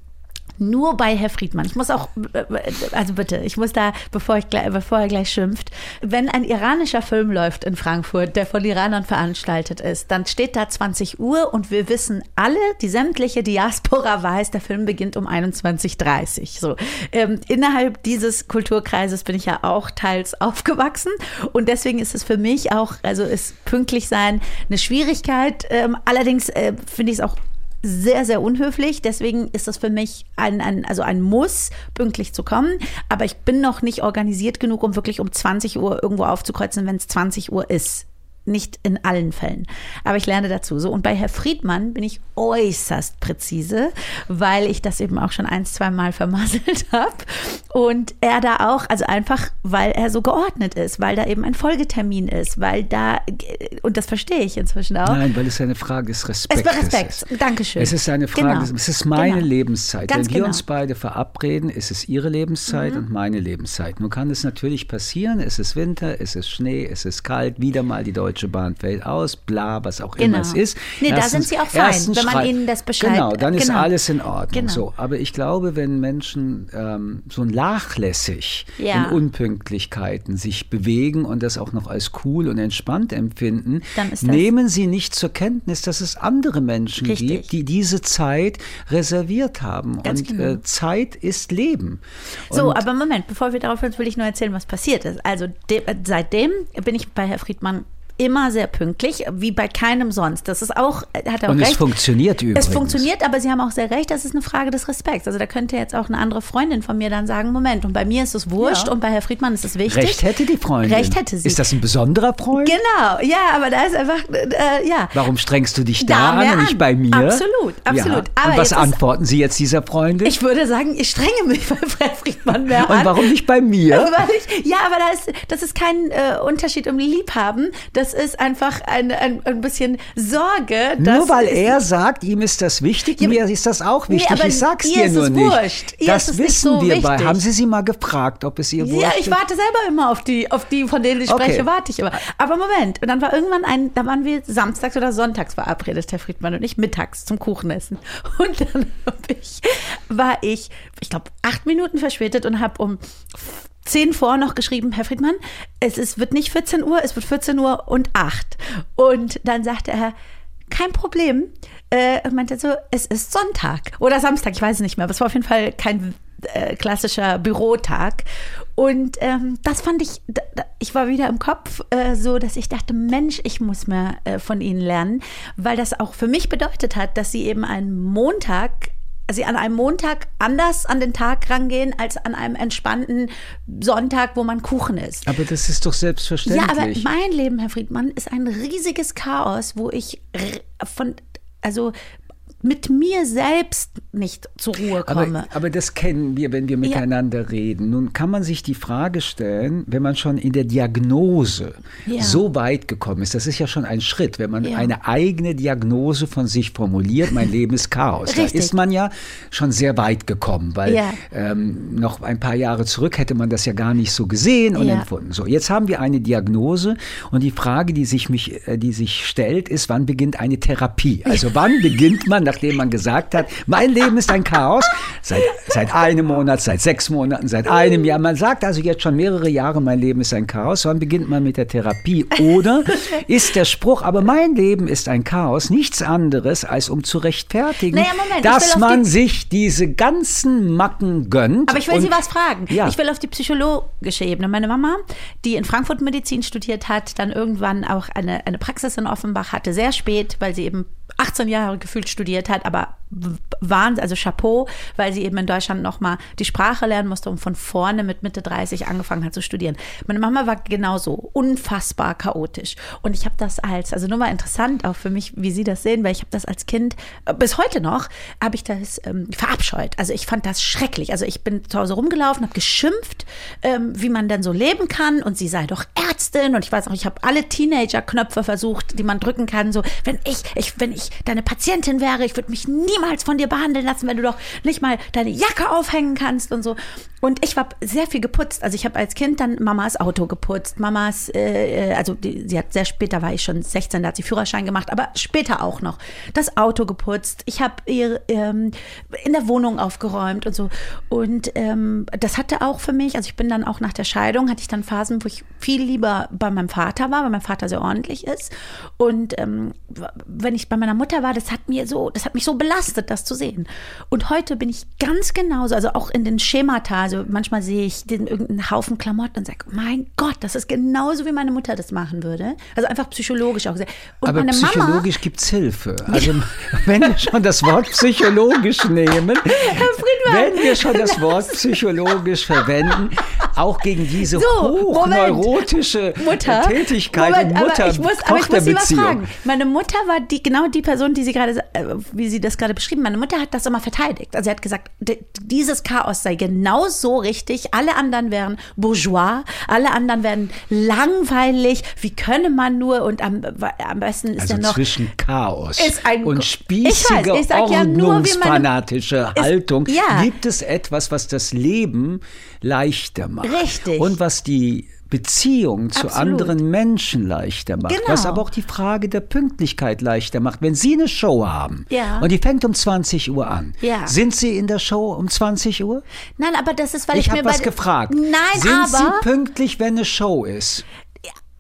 nur bei Herr Friedmann. Ich muss auch, äh, also bitte, ich muss da, bevor, ich, bevor er gleich schimpft, wenn ein iranischer Film läuft in Frankfurt, der von Iranern veranstaltet ist, dann steht da 20 Uhr und wir wissen alle, die sämtliche Diaspora weiß, der Film beginnt um 21.30 So, ähm, innerhalb dieses Kulturkreises bin ich ja auch teils aufgewachsen und deswegen ist es für mich auch, also ist pünktlich sein eine Schwierigkeit. Ähm, allerdings äh, finde ich es auch sehr, sehr unhöflich. Deswegen ist das für mich ein, ein, also ein Muss, pünktlich zu kommen. Aber ich bin noch nicht organisiert genug, um wirklich um 20 Uhr irgendwo aufzukreuzen, wenn es 20 Uhr ist. Nicht in allen Fällen. Aber ich lerne dazu. So, und bei Herr Friedmann bin ich äußerst präzise, weil ich das eben auch schon ein, zwei Mal vermasselt habe. Und er da auch, also einfach, weil er so geordnet ist, weil da eben ein Folgetermin ist, weil da, und das verstehe ich inzwischen auch. Nein, weil es eine Frage des Es Respektes war Respekt. ist. Dankeschön. Es ist eine Frage, Genau. des- es ist meine Genau. Lebenszeit. Ganz Wenn wir genau. uns beide verabreden, ist es ihre Lebenszeit Mhm. und meine Lebenszeit. Nun kann es natürlich passieren, es ist Winter, es ist Schnee, es ist kalt, wieder mal die Deutsche Bahn fällt aus, bla, was auch immer Genau. es ist. Nee, da sind sie auch fein, erstens wenn man ihnen das Bescheid- Genau, dann ist genau. alles in Ordnung. Genau. So, aber ich glaube, wenn Menschen ähm, so nachlässig Ja. in Unpünktlichkeiten sich bewegen und das auch noch als cool und entspannt empfinden, Dann ist nehmen sie nicht zur Kenntnis, dass es andere Menschen Richtig. gibt, die diese Zeit reserviert haben. Ganz und genau. äh, Zeit ist Leben. So, Und- aber Moment, bevor wir darauf sind, will ich nur erzählen, was passiert ist. Also de äh, seitdem bin ich bei Herr Friedmann immer sehr pünktlich, wie bei keinem sonst. Das ist auch, hat er auch Und es recht. funktioniert übrigens. Es funktioniert, aber Sie haben auch sehr recht, das ist eine Frage des Respekts. Also da könnte jetzt auch eine andere Freundin von mir dann sagen, Moment, und bei mir ist es wurscht Ja. und bei Herr Friedmann ist es wichtig. Recht hätte die Freundin. Recht hätte sie. Ist das ein besonderer Freund? Genau, ja, aber da ist einfach, äh, ja. Warum strengst du dich da, Da an und nicht bei mir? Absolut, absolut. Ja. Aber und was antworten Sie jetzt dieser Freundin? Ich würde sagen, ich strenge mich bei Herr Friedmann mehr an. und warum nicht bei mir? Ich, ja, aber da ist, das ist kein äh, Unterschied um Liebhaben. Das ist einfach ein, ein, ein bisschen Sorge. Nur weil er sagt, ihm ist das wichtig, Ja, mir ist das auch nee, wichtig. aber ich sag's dir ist nur nicht. wurscht. Ihr Das ist es nicht wissen so wir bei. Haben Sie sie mal gefragt, ob es ihr wurscht Ja, ich warte selber immer auf die, auf die, von denen ich spreche, Okay. warte ich immer. Aber Moment, und dann war irgendwann ein, da waren wir samstags oder sonntags verabredet, Herr Friedmann und ich, mittags zum Kuchenessen. Und dann ich, war ich, ich glaube, acht Minuten verspätet und habe um zehn vor noch geschrieben, Herr Friedmann, es ist, wird nicht 14 Uhr, es wird 14 Uhr und acht. Und dann sagte er, kein Problem. Äh, und meinte so, es ist Sonntag oder Samstag, ich weiß es nicht mehr, aber es war auf jeden Fall kein äh, klassischer Bürotag. Und ähm, das fand ich, da, da, ich war wieder im Kopf äh, so, dass ich dachte, Mensch, ich muss mehr äh, von Ihnen lernen, weil das auch für mich bedeutet hat, dass Sie eben einen Montag sie an einem Montag anders an den Tag rangehen als an einem entspannten Sonntag, wo man Kuchen isst. Aber das ist doch selbstverständlich. Ja, aber mein Leben, Herr Friedmann, ist ein riesiges Chaos, wo ich von, also mit mir selbst nicht zur Ruhe komme. Aber, aber das kennen wir, wenn wir miteinander ja. reden. Nun kann man sich die Frage stellen, wenn man schon in der Diagnose ja. so weit gekommen ist, das ist ja schon ein Schritt, wenn man ja. eine eigene Diagnose von sich formuliert, mein Leben ist Chaos. da ist man ja schon sehr weit gekommen, weil ähm, noch ein paar Jahre zurück hätte man das ja gar nicht so gesehen und empfunden. So, jetzt haben wir eine Diagnose und die Frage, die sich mich, äh, die sich stellt, ist, wann beginnt eine Therapie? Also wann beginnt man nachdem man gesagt hat, mein Leben ist ein Chaos, seit, seit einem Monat, seit sechs Monaten, seit einem Jahr. Man sagt also jetzt schon mehrere Jahre, mein Leben ist ein Chaos. Wann beginnt man mit der Therapie? Oder ist der Spruch, aber mein Leben ist ein Chaos, nichts anderes, als um zu rechtfertigen, naja, Moment, dass man die sich diese ganzen Macken gönnt. Aber ich will Sie was fragen. Ja. Ich will auf die psychologische Ebene. Meine Mama, die in Frankfurt Medizin studiert hat, dann irgendwann auch eine, eine Praxis in Offenbach hatte, sehr spät, weil sie eben 18 Jahre gefühlt studiert hat, aber Wahnsinn, also Chapeau, weil sie eben in Deutschland nochmal die Sprache lernen musste und von vorne mit Mitte 30 angefangen hat zu studieren. Meine Mama war genauso unfassbar chaotisch. Und ich habe das als, also nur mal interessant auch für mich, wie Sie das sehen, weil ich habe das als Kind, äh, bis heute noch, habe ich das ähm, verabscheut. Also ich fand das schrecklich. Also ich bin zu Hause rumgelaufen, habe geschimpft, ähm, wie man denn so leben kann und sie sei doch Ärztin und ich weiß auch, ich habe alle Teenager-Knöpfe versucht, die man drücken kann, so, wenn ich, ich, wenn ich deine Patientin wäre, ich würde mich niemals niemals von dir behandeln lassen, wenn du doch nicht mal deine Jacke aufhängen kannst und so. Und ich war sehr viel geputzt. Also ich habe als Kind dann Mamas Auto geputzt. Mamas, äh, äh, also die, sie hat sehr später war ich schon 16, da hat sie Führerschein gemacht, aber später auch noch das Auto geputzt. Ich habe ihr ähm, in der Wohnung aufgeräumt und so. Und ähm, das hatte auch für mich, also ich bin dann auch nach der Scheidung, hatte ich dann Phasen, wo ich viel lieber bei meinem Vater war, weil mein Vater sehr ordentlich ist. Und ähm, wenn ich bei meiner Mutter war, das hat mir so, das hat mich so belastet, das zu sehen. Und heute bin ich ganz genauso, also auch in den Schemata, also manchmal sehe ich den irgendeinen Haufen Klamotten und sage, mein Gott, das ist genauso wie meine Mutter das machen würde. Also einfach psychologisch auch. Und Aber psychologisch gibt es Hilfe. Also wenn wir schon das Wort psychologisch nehmen, wenn wir schon das Wort psychologisch verwenden, auch gegen diese so, hochneurotische Mutter, Tätigkeit Moment, Mutter aber ich muss, aber ich muss Sie was fragen. Meine Mutter war die, genau die Person, die Sie gerade, äh, wie Sie das gerade beschrieben, meine Mutter hat das immer verteidigt. Also sie hat gesagt, dieses Chaos sei genauso so richtig, alle anderen wären bourgeois, alle anderen wären langweilig, wie könne man nur und am, am besten ist also ja noch zwischen Chaos und spießige, ich weiß, ich ordnungsfanatische ja Haltung ja. gibt es etwas, was das Leben leichter macht. Richtig. Und was die Beziehung zu Absolut. anderen Menschen leichter macht, genau. was aber auch die Frage der Pünktlichkeit leichter macht. Wenn Sie eine Show haben ja. und die fängt um 20 Uhr an, ja. sind Sie in der Show um 20 Uhr? Nein, aber das ist, weil ich, ich habe was gefragt. Nein, sind aber Sie pünktlich, wenn eine Show ist?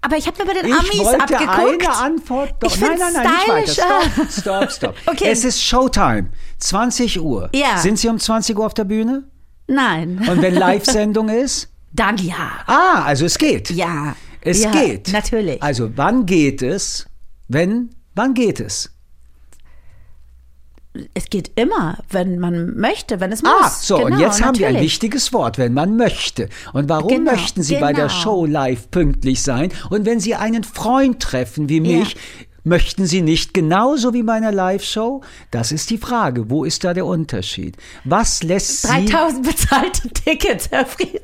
Aber ich habe mir bei den ich Amis abgeguckt. eine Antwort. Doch. Ich nein, nein, nein, nicht weiter. Stopp, stopp, stopp. okay. Es ist Showtime. 20 Uhr. Ja. Sind Sie um 20 Uhr auf der Bühne? Nein. Und wenn Live-Sendung ist? Dann ja. Ah, also es geht. Ja. Es ja, geht. Natürlich. Also wann geht es? Wenn, wann geht es? Es geht immer, wenn man möchte, wenn es ah, muss. Ah, so, genau, und jetzt natürlich. haben wir ein wichtiges Wort, wenn man möchte. Und warum genau, möchten Sie genau. bei der Show live pünktlich sein? Und wenn Sie einen Freund treffen wie mich, ja. Möchten Sie nicht genauso wie bei einer Live-Show? Das ist die Frage. Wo ist da der Unterschied? Was lässt 3000 Sie... bezahlte Tickets, Herr Fried.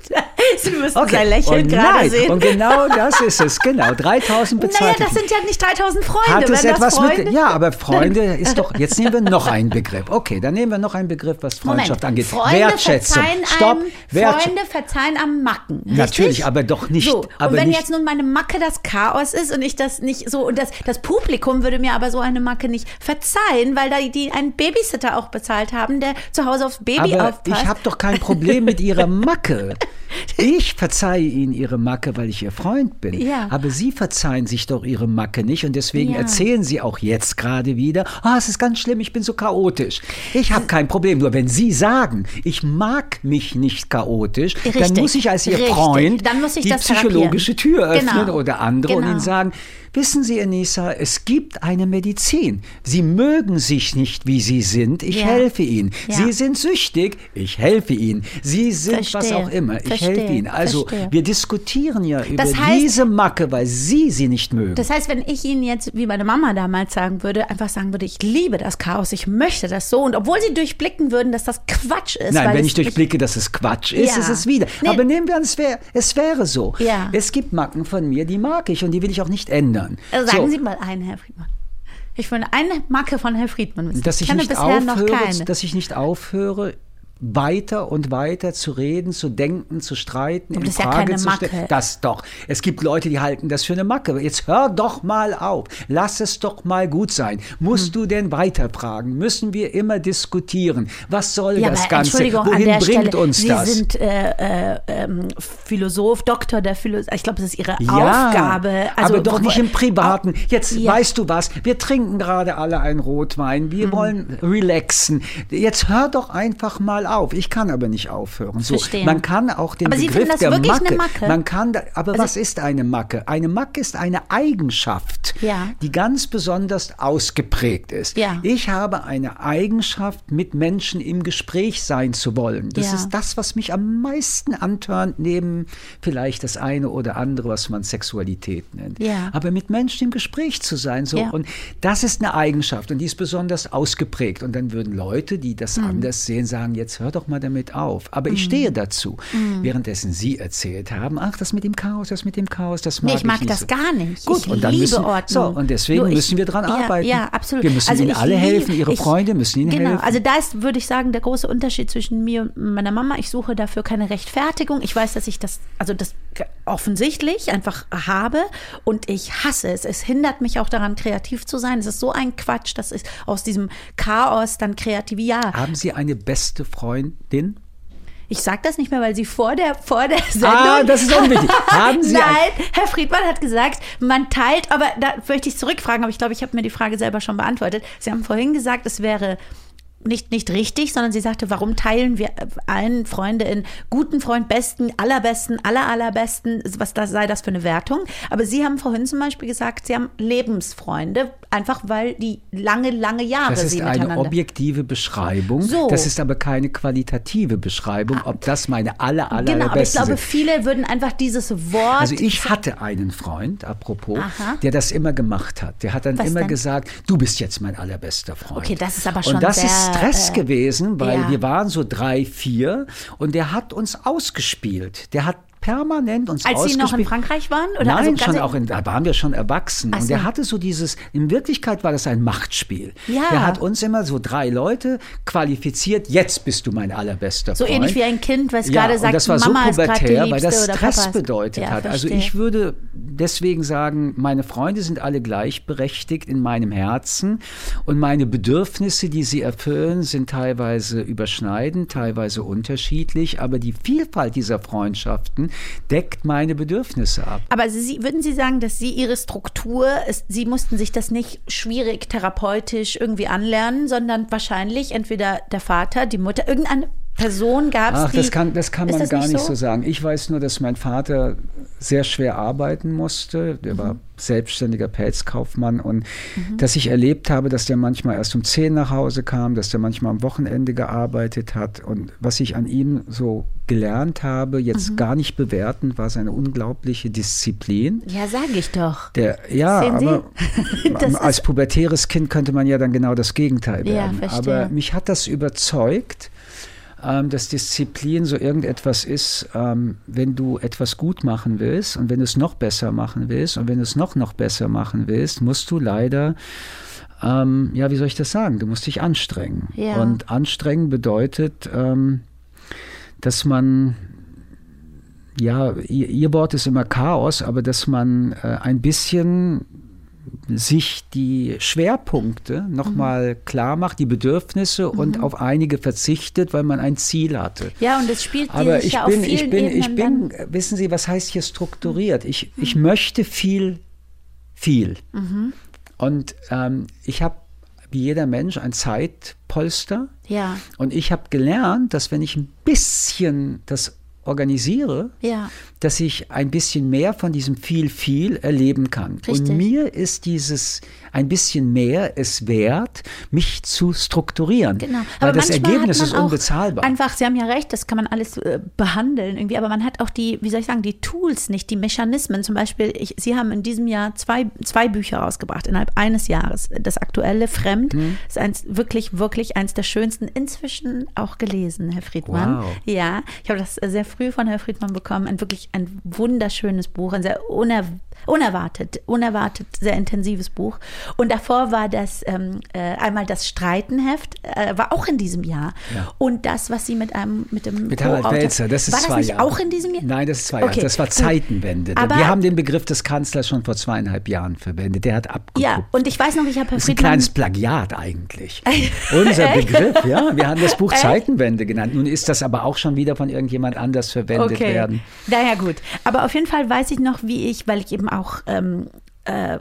Sie müssen okay. sein Lächeln und gerade nein. sehen. Und genau das ist es. Genau, 3000 bezahlte Naja, das sind ja nicht 3000 Freunde. Hat es Wenn etwas Freunde mit... Ja, aber Freunde ist doch... Jetzt nehmen wir noch einen Begriff. Okay, dann nehmen wir noch einen Begriff, was Freundschaft Moment. angeht. Freunde Wertschätzung. Verzeihen Stopp. Einem, Wertsch Freunde verzeihen am Macken. Richtig? Natürlich, aber doch nicht... So, aber und wenn nicht, jetzt nun meine Macke das Chaos ist und ich das nicht so... Und das, das Publikum würde mir aber so eine Macke nicht verzeihen, weil da die einen Babysitter auch bezahlt haben, der zu Hause aufs Baby aber aufpasst. ich habe doch kein Problem mit ihrer Macke. Ich verzeihe Ihnen Ihre Macke, weil ich Ihr Freund bin. Ja. Aber Sie verzeihen sich doch Ihre Macke nicht und deswegen Ja. erzählen Sie auch jetzt gerade wieder, ah, es ist ganz schlimm, ich bin so chaotisch. Ich habe kein Problem. Nur wenn Sie sagen, ich mag mich nicht chaotisch, dann Richtig. muss ich als Ihr Richtig. Freund Dann muss ich die psychologische Tür öffnen Genau. oder andere und Genau. Ihnen sagen, wissen Sie, Enisa, es gibt eine Medizin. Sie mögen sich nicht, wie Sie sind. Ich Ja. helfe Ihnen. Ja. Sie sind süchtig. Ich helfe Ihnen. Sie sind was Verstehe. auch immer. Ich Verstehe. Ihnen. Also, Verstehe. wir diskutieren ja über Das heißt- diese Macke, weil Sie sie nicht mögen. Das heißt, wenn ich Ihnen jetzt, wie meine Mama damals sagen würde, einfach sagen würde, ich liebe das Chaos, ich möchte das so. Und obwohl Sie durchblicken würden, dass das Quatsch ist. Nein, wenn ich durchblicke, dass es Quatsch ist, Ja. ist es wieder. Nee. Aber nehmen wir an, es, wär, es wäre so. Ja. Es gibt Macken von mir, die mag ich und die will ich auch nicht ändern. Also sagen so, Sie mal einen, Herr Friedmann. Ich will eine Macke von Herrn Friedmann wissen. dass ich, kenne nicht aufhöre, dass ich nicht aufhöre, weiter und weiter zu reden, zu denken, zu streiten, Aber in ja Frage keine zu stellen. Macke. Das doch. Es gibt Leute, die halten das für eine Macke. Jetzt hör doch mal auf. Lass es doch mal gut sein. Musst Hm. du denn weiterfragen? Müssen wir immer diskutieren? Was soll ja, das Ganze? Wohin bringt Stelle, uns Sie das? sind äh, äh, ähm, Philosoph, Doktor der Philosophie. Ich glaube, das ist Ihre Aufgabe. Also, aber doch nicht im Privaten. Jetzt Ja. weißt du was, wir trinken gerade alle einen Rotwein, wir wollen relaxen. Jetzt hör doch einfach mal auf. Ich kann aber nicht aufhören. So, man kann auch den Aber Sie Begriff finden das der wirklich Macke, eine Macke? man kann, da, aber Also- was ist eine Macke? Eine Macke ist eine Eigenschaft, Ja. die ganz besonders ausgeprägt ist. Ja. Ich habe eine Eigenschaft, mit Menschen im Gespräch sein zu wollen. Das Ja. ist das, was mich am meisten antörnt, neben vielleicht das eine oder andere, was man Sexualität nennt. Aber mit Menschen im Gespräch zu sein, so. Und das ist eine Eigenschaft und die ist besonders ausgeprägt. Und dann würden Leute, die das Mhm. anders sehen, sagen, jetzt hör doch mal damit auf. Aber ich stehe dazu. Währenddessen Sie erzählt haben, ach, das mit dem Chaos, das mit dem Chaos, das mag Nee, ich mag nicht das so. gar nicht. Gut, ich und dann liebe müssen, Ordnung. So, und deswegen ich- müssen wir dran ja, arbeiten. Ja, absolut. Wir müssen Also Ihnen ich alle helfen, Ihre ich- Freunde müssen Ihnen genau. helfen. Also da ist, würde ich sagen, der große Unterschied zwischen mir und meiner Mama. Ich suche dafür keine Rechtfertigung. Ich weiß, dass ich das, also das offensichtlich einfach habe und ich hasse es. Es hindert mich auch daran, kreativ zu sein. Es ist so ein Quatsch, dass es aus diesem Chaos dann kreativ, ja. Haben Sie eine beste Freundin? Ich sage das nicht mehr, weil Sie vor der, vor der Sendung. Ah, das ist unwichtig. Haben Sie Nein, ein- Herr Friedmann hat gesagt, man teilt, aber da möchte ich zurückfragen, aber ich glaube, ich habe mir die Frage selber schon beantwortet. Sie haben vorhin gesagt, es wäre nicht, nicht richtig, sondern sie sagte, warum teilen wir allen Freunde in guten Freund, besten, allerbesten, aller, allerbesten, was das, sei das für eine Wertung? Aber Sie haben vorhin zum Beispiel gesagt, Sie haben Lebensfreunde, einfach weil die lange, lange Jahre Das ist eine objektive Beschreibung. So. Das ist aber keine qualitative Beschreibung, ob das meine aller, aller, Genau, aber ich glaube, sind. viele würden einfach dieses Wort. Also ich hatte einen Freund, apropos, Aha. der das immer gemacht hat. Der hat dann Was immer denn? gesagt, du bist jetzt mein allerbester Freund. Okay, das ist aber schon sehr, Stress äh, gewesen, weil ja. wir waren so drei, vier und der hat uns ausgespielt. Der hat permanent uns als Sie noch in Frankreich waren? Oder Nein, also schon auch in, da waren wir schon erwachsen. Ach Und so. der hatte so dieses, in Wirklichkeit war das ein Machtspiel. Ja. Der hat uns immer so drei Leute qualifiziert, jetzt bist du mein allerbester So Freund. ähnlich wie ein Kind, was ja, gerade sagt, das war Mama so ist gerade die pubertär, Liebste weil das Stress bedeutet Ja, hat. Also verstehe. ich würde deswegen sagen, meine Freunde sind alle gleichberechtigt in meinem Herzen und meine Bedürfnisse, die sie erfüllen, sind teilweise überschneidend, teilweise unterschiedlich, aber die Vielfalt dieser Freundschaften deckt meine Bedürfnisse ab. Aber Sie, würden Sie sagen, dass Sie Ihre Struktur, Sie mussten sich das nicht schwierig therapeutisch irgendwie anlernen, sondern wahrscheinlich entweder der Vater, die Mutter, irgendeine Person gab es, Ach, die... das kann, das kann man das gar nicht so? so? sagen. Ich weiß nur, dass mein Vater sehr schwer arbeiten musste. Der war Mhm. selbstständiger Pelzkaufmann und dass ich erlebt habe, dass der manchmal erst um 10 nach Hause kam, dass der manchmal am Wochenende gearbeitet hat. Und was ich an ihm so gelernt habe, Mhm. jetzt gar nicht bewerten, war seine unglaubliche Disziplin. Ja, sage ich doch. Der, ja, aber als pubertäres Kind könnte man ja dann genau das Gegenteil Ja, werden. verstehe. aber mich hat das überzeugt, ähm, dass Disziplin so irgendetwas ist, ähm, wenn du etwas gut machen willst und wenn du es noch besser machen willst und wenn du es noch, noch besser machen willst, musst du leider ähm, ja, wie soll ich das sagen? Du musst dich anstrengen. Ja. Und anstrengen bedeutet, ähm, dass man ja, ihr, ihr Wort ist immer Chaos, aber dass man äh, ein bisschen sich die Schwerpunkte nochmal klar macht, die Bedürfnisse und auf einige verzichtet, weil man ein Ziel hatte. Ja, und es spielt Aber ich ja bin, auf vielen ich bin, ich bin, wissen Sie, was heißt hier strukturiert? Ich, ich möchte viel, viel. Und ähm, ich habe wie jeder Mensch ein Zeitpolster. ja, Und ich habe gelernt, dass wenn ich ein bisschen das organisiere, Ja. dass ich ein bisschen mehr von diesem viel, viel erleben kann. Richtig. Und mir ist dieses ein bisschen mehr es wert, mich zu strukturieren. Genau. Weil das Ergebnis ist unbezahlbar. Einfach, Sie haben ja recht, das kann man alles äh, behandeln irgendwie, aber man hat auch die, wie soll ich sagen, die Tools nicht, die Mechanismen. Zum Beispiel, ich, Sie haben in diesem Jahr zwei, zwei Bücher rausgebracht, innerhalb eines Jahres. Das aktuelle Fremd Mhm. ist eins, wirklich, wirklich eins der schönsten, inzwischen auch gelesen, Herr Friedmann. Wow. Ja, ich habe das sehr früh von Herrn Friedmann bekommen. Ein wirklich ein wunderschönes Buch, ein sehr uner, unerwartet, unerwartet sehr intensives Buch. Und davor war das ähm, äh, einmal das Streitenheft, äh, war auch in diesem Jahr. Ja. Und das, was Sie mit einem mit dem Mit Harald Welzer, das ist war das zwei nicht Jahre. auch in diesem Jahr? Nein, das ist zwei Okay, Jahre. Das war. Zeitenwende. Aber- Wir haben den Begriff des Kanzlers schon vor zweieinhalb Jahren verwendet. Der hat abgeguckt. Ja, und ich weiß noch, ich habe Herr Das ist ein kleines Plagiat eigentlich. Unser Begriff, ja. Wir haben das Buch? Zeitenwende genannt. Nun ist das aber auch schon wieder von irgendjemand anders verwendet werden. Naja, gut. Aber auf jeden Fall weiß ich noch, wie ich, weil ich eben auch ähm, äh,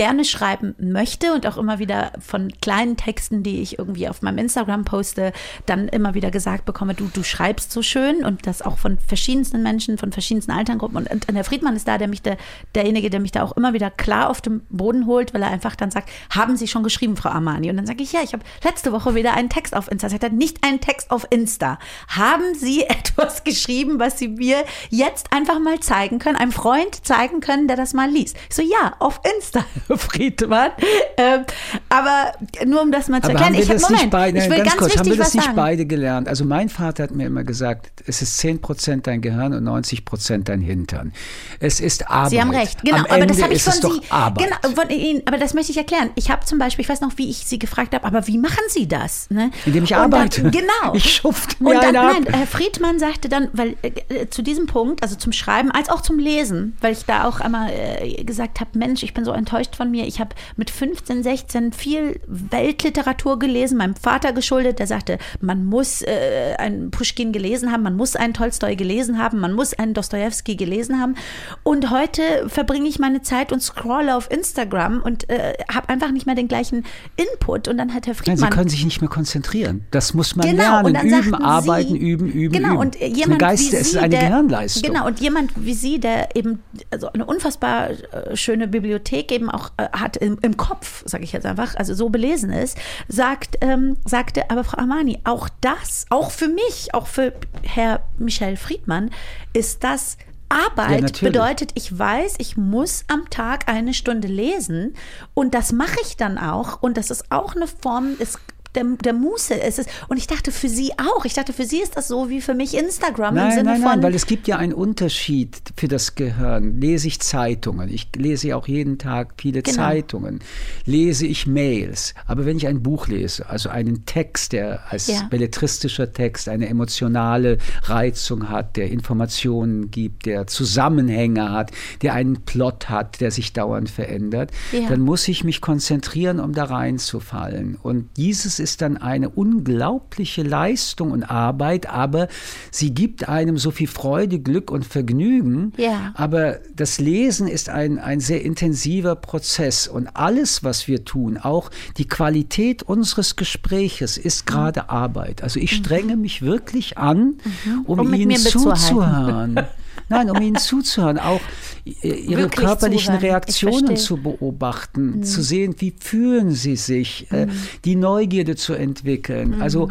gerne schreiben möchte und auch immer wieder von kleinen Texten, die ich irgendwie auf meinem Instagram poste, dann immer wieder gesagt bekomme, du, du schreibst so schön und das auch von verschiedensten Menschen, von verschiedensten Alterngruppen. Und, und Herr Friedmann ist da, der mich der, derjenige, der mich da auch immer wieder klar auf den Boden holt, weil er einfach dann sagt, haben Sie schon geschrieben, Frau Armani? Und dann sage ich, ja, ich habe letzte Woche wieder einen Text auf Insta. Sagt er, nicht einen Text auf Insta. Haben Sie etwas geschrieben, was Sie mir jetzt einfach mal zeigen können, einem Freund zeigen können, der das mal liest? Ich so, ja, auf Insta, Friedmann. Ähm, aber nur um das mal zu Aber erklären, haben wir ich hab, das Moment, nicht beide, ich will ganz ganz kurz, haben wir das nicht sagen. beide gelernt? Also mein Vater hat mir immer gesagt, es ist 10 Prozent dein Gehirn und 90 Prozent dein Hintern. Es ist Arbeit. Sie haben recht, genau. Am aber das Ende habe ich von Sie. Arbeit. Genau, von Ihnen. Aber das möchte ich erklären. Ich habe zum Beispiel, ich weiß noch, wie ich Sie gefragt habe, aber wie machen Sie das? Ne? Indem ich Und dann- arbeite. genau. Ich schufte mir Und dann, nein, Herr Friedmann sagte dann, weil äh, äh, zu diesem Punkt, also zum Schreiben, als auch zum Lesen, weil ich da auch einmal äh, gesagt habe, Mensch, ich bin so enttäuscht von mir. Ich habe mit 15, 16 viel Weltliteratur gelesen, meinem Vater geschuldet, der sagte, man muss äh, einen Pushkin gelesen haben, man muss einen Tolstoi gelesen haben, man muss einen Dostojewski gelesen haben. Und heute verbringe ich meine Zeit und scrolle auf Instagram und äh, habe einfach nicht mehr den gleichen Input. Und dann hat Herr Nein, Friedmann Sie können sich nicht mehr konzentrieren. Das muss man Genau, lernen. üben, arbeiten, Sie, üben, üben, genau, üben. Und jemand Geist, wie es ist Sie, eine der, Gehirnleistung. Genau, und jemand wie Sie, der eben also eine unfassbar äh, schöne Bibliothek eben auch äh, hat im, im Kopf, sage ich jetzt einfach, also so belesen ist, sagt, ähm, sagte, aber Frau Armani, auch das, auch für mich, auch für Herr Michel Friedmann, ist das Arbeit natürlich. bedeutet, ich weiß, ich muss am Tag eine Stunde lesen und das mache ich dann auch und das ist auch eine Form des der, der Muße. Es ist, und ich dachte für Sie auch. Ich dachte für Sie ist das so wie für mich Instagram im Nein, Sinne nein, von. nein, weil es gibt ja einen Unterschied für das Gehirn. Lese ich Zeitungen, ich lese ja auch jeden Tag viele Genau. Zeitungen, lese ich Mails, aber wenn ich ein Buch lese, also einen Text, der als Ja. belletristischer Text eine emotionale Reizung hat, der Informationen gibt, der Zusammenhänge hat, der einen Plot hat, der sich dauernd verändert, Ja. dann muss ich mich konzentrieren, um da reinzufallen. Und dieses ist dann eine unglaubliche Leistung und Arbeit, aber sie gibt einem so viel Freude, Glück und Vergnügen. Ja. Aber das Lesen ist ein, ein sehr intensiver Prozess und alles, was wir tun, auch die Qualität unseres Gespräches ist gerade Arbeit. Also ich strenge mich wirklich an, um, Um mit Ihnen zuzuhören. Nein, um Ihnen zuzuhören, auch Ihre Wirklich körperlichen zuhören. Reaktionen zu beobachten, zu sehen, wie fühlen Sie sich, äh, die Neugierde zu entwickeln. Also äh,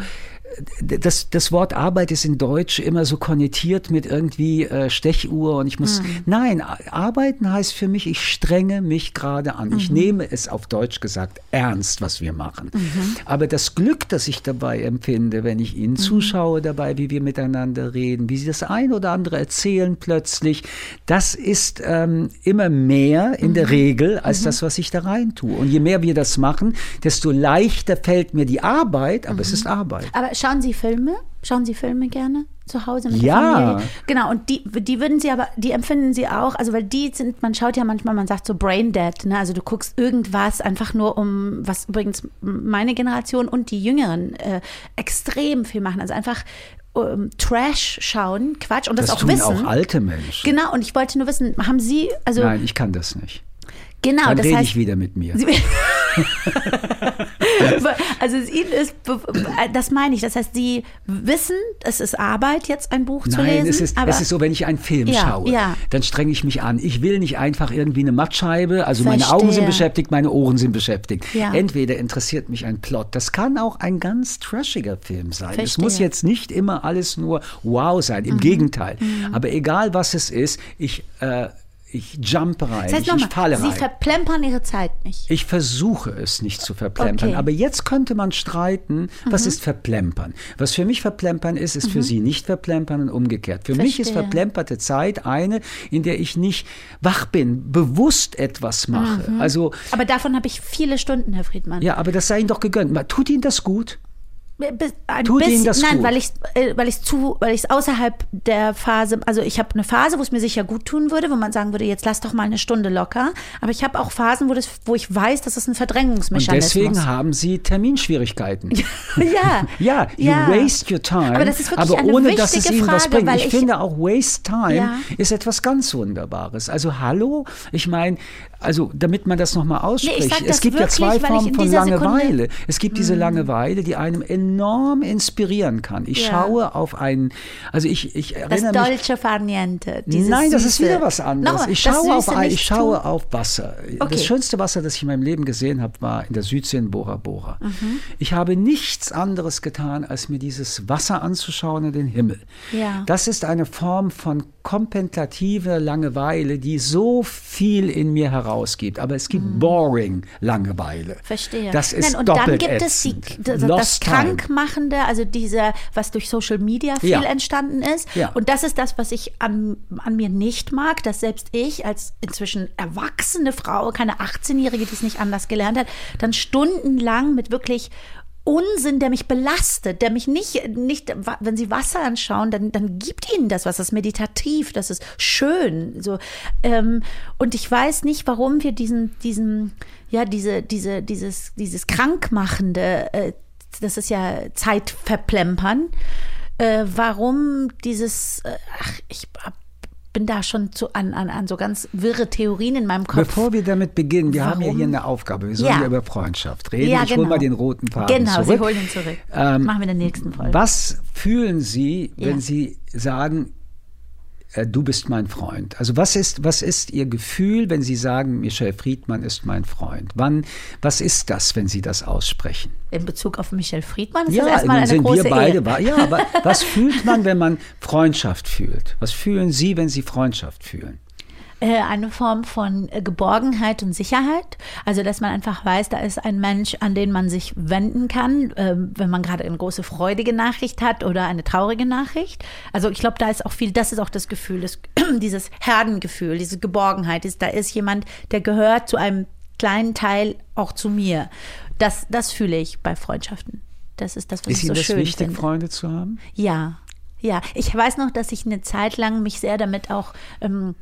das, das Wort Arbeit ist in Deutsch immer so konnotiert mit irgendwie äh, Stechuhr und ich muss. Nein, a- arbeiten heißt für mich, ich strenge mich gerade an. Ich nehme es auf Deutsch gesagt ernst, was wir machen. Aber das Glück, das ich dabei empfinde, wenn ich Ihnen zuschaue dabei, wie wir miteinander reden, wie Sie das ein oder andere erzählen plötzlich, das ist ähm, immer mehr in der Regel als das, was ich da rein tue. Und je mehr wir das machen, desto leichter fällt mir die Arbeit, aber es ist Arbeit. aber schauen Sie Filme? Schauen Sie Filme gerne zu Hause mit Ja. der Familie? Genau, und die, die würden Sie aber, die empfinden Sie auch, also weil die sind, man schaut ja manchmal, man sagt so brain dead, ne? also du guckst irgendwas einfach nur um, was übrigens meine Generation und die Jüngeren äh, extrem viel machen, also einfach ähm, Trash schauen, Quatsch und das, Das auch tun wissen. auch alte Menschen. Genau, und ich wollte nur wissen, haben Sie, also Nein, ich kann das nicht. Genau, Dann das rede heißt, ich wieder mit mir. Also Ihnen ist, das meine ich. Das heißt, Sie wissen, es ist Arbeit, jetzt ein Buch Nein, zu lesen. es ist, aber es ist so, wenn ich einen Film Ja, schaue, ja. dann strenge ich mich an. Ich will nicht einfach irgendwie eine Mattscheibe, also meine Augen sind Verstehe. beschäftigt, meine Ohren sind beschäftigt. Ja. Entweder interessiert mich ein Plot, das kann auch ein ganz trashiger Film sein. Es Verstehe. muss jetzt nicht immer alles nur wow sein, Mhm. im Gegenteil. Aber egal was es ist, ich, äh, ich jump rein, das heißt ich, ich falle Sie rein. verplempern Ihre Zeit nicht. Ich versuche es nicht zu verplempern. Okay. Aber jetzt könnte man streiten, was Mhm. ist verplempern? Was für mich verplempern ist, ist für Sie nicht verplempern und umgekehrt. Für mich ist Verstehe. verplemperte Zeit eine, in der ich nicht wach bin, bewusst etwas mache. Mhm. Also, Aber davon habe ich viele Stunden, Herr Friedmann. ja, aber das sei Ihnen doch gegönnt. Tut Ihnen das gut? Ein Tut bisschen, das nein, gut? weil ich äh, weil ich zu, weil ich es außerhalb der Phase, also ich habe eine Phase, wo es mir sicher gut tun würde, wo man sagen würde, jetzt lass doch mal eine Stunde locker. Aber ich habe auch Phasen, wo das, wo ich weiß, dass es ein Verdrängungsmechanismus. deswegen haben Sie Terminschwierigkeiten. ja, Ja, you Ja. waste your time, Aber das ist wirklich aber eine ohne dass es Ihnen was Frage, bringt. weil Ich, ich- finde auch Waste Time Ja. ist etwas ganz Wunderbares. Also hallo, ich meine, also damit man das nochmal ausspricht, sag es das gibt ja wirklich, zwei weil ich Formen von dieser Sekunde-. Langeweile. Es gibt diese Langeweile, die einem enorm inspirieren kann. Ich Ja. schaue auf einen, also ich, ich das erinnere mich Dolce Far Niente. Dieses Nein, das ist Süße. wieder was anderes. Nochmal, ich das schaue, auf, ein- ich schaue auf Wasser. Okay. Das schönste Wasser, das ich in meinem Leben gesehen habe, war in der Südsee in Bora Bora. Mhm. Ich habe nichts anderes getan, als mir dieses Wasser anzuschauen und den Himmel. Ja. Das ist eine Form von kontemplativer Langeweile, die so viel in mir herausgibt. Aber es gibt boring Langeweile. Mhm. Verstehe. Das ist Nein, und doppelt dann gibt es die, ätzend. das, das time. Krankmachende, also dieser, was durch Social Media viel Ja. entstanden ist. Ja. Und das ist das, was ich an, an mir nicht mag, dass selbst ich als inzwischen erwachsene Frau, keine 18-Jährige, die es nicht anders gelernt hat, dann stundenlang mit wirklich Unsinn, der mich belastet, der mich nicht, nicht, wenn Sie Wasser anschauen, dann, dann gibt Ihnen das was, das ist meditativ, das ist schön, so, ähm, und ich weiß nicht, warum wir diesen, diesen, ja, diese, diese, dieses, dieses krankmachende, äh, das ist ja Zeitverplempern, äh, warum dieses, äh, ach, ich bin da schon zu, an, an, an so ganz wirre Theorien in meinem Kopf. Bevor wir damit beginnen, wir haben ja Warum? hier eine Aufgabe. Wir sollen Ja. ja über Freundschaft reden. Ja, ich hole genau. mal den roten Faden Genau, zurück. Sie holen ihn zurück. Ähm, Machen wir in der nächsten Folge. Was fühlen Sie, wenn Ja. Sie sagen, du bist mein Freund? Also was ist, was ist Ihr Gefühl, wenn Sie sagen, Michel Friedmann ist mein Freund? Wann, was ist das, wenn Sie das aussprechen? In Bezug auf Michel Friedmann ist ja, das erstmal eine sind große wir beide. Ehe. Ja, aber was fühlt man, wenn man Freundschaft fühlt? Was fühlen Sie, wenn Sie Freundschaft fühlen? Äh, eine Form von äh, Geborgenheit und Sicherheit. Also, dass man einfach weiß, da ist ein Mensch, an den man sich wenden kann, ähm, wenn man gerade eine große freudige Nachricht hat oder eine traurige Nachricht. Also, ich glaube, da ist auch viel, das ist auch das Gefühl, das, dieses Herdengefühl, diese Geborgenheit. Ist, da ist jemand, der gehört zu einem kleinen Teil auch zu mir. Das, das fühle ich bei Freundschaften. Das ist das, was Ist ich Ihnen so das schön wichtig, finde. Freunde zu haben? Ja, ja. Ich weiß noch, dass ich eine Zeit lang mich sehr damit auch, ähm,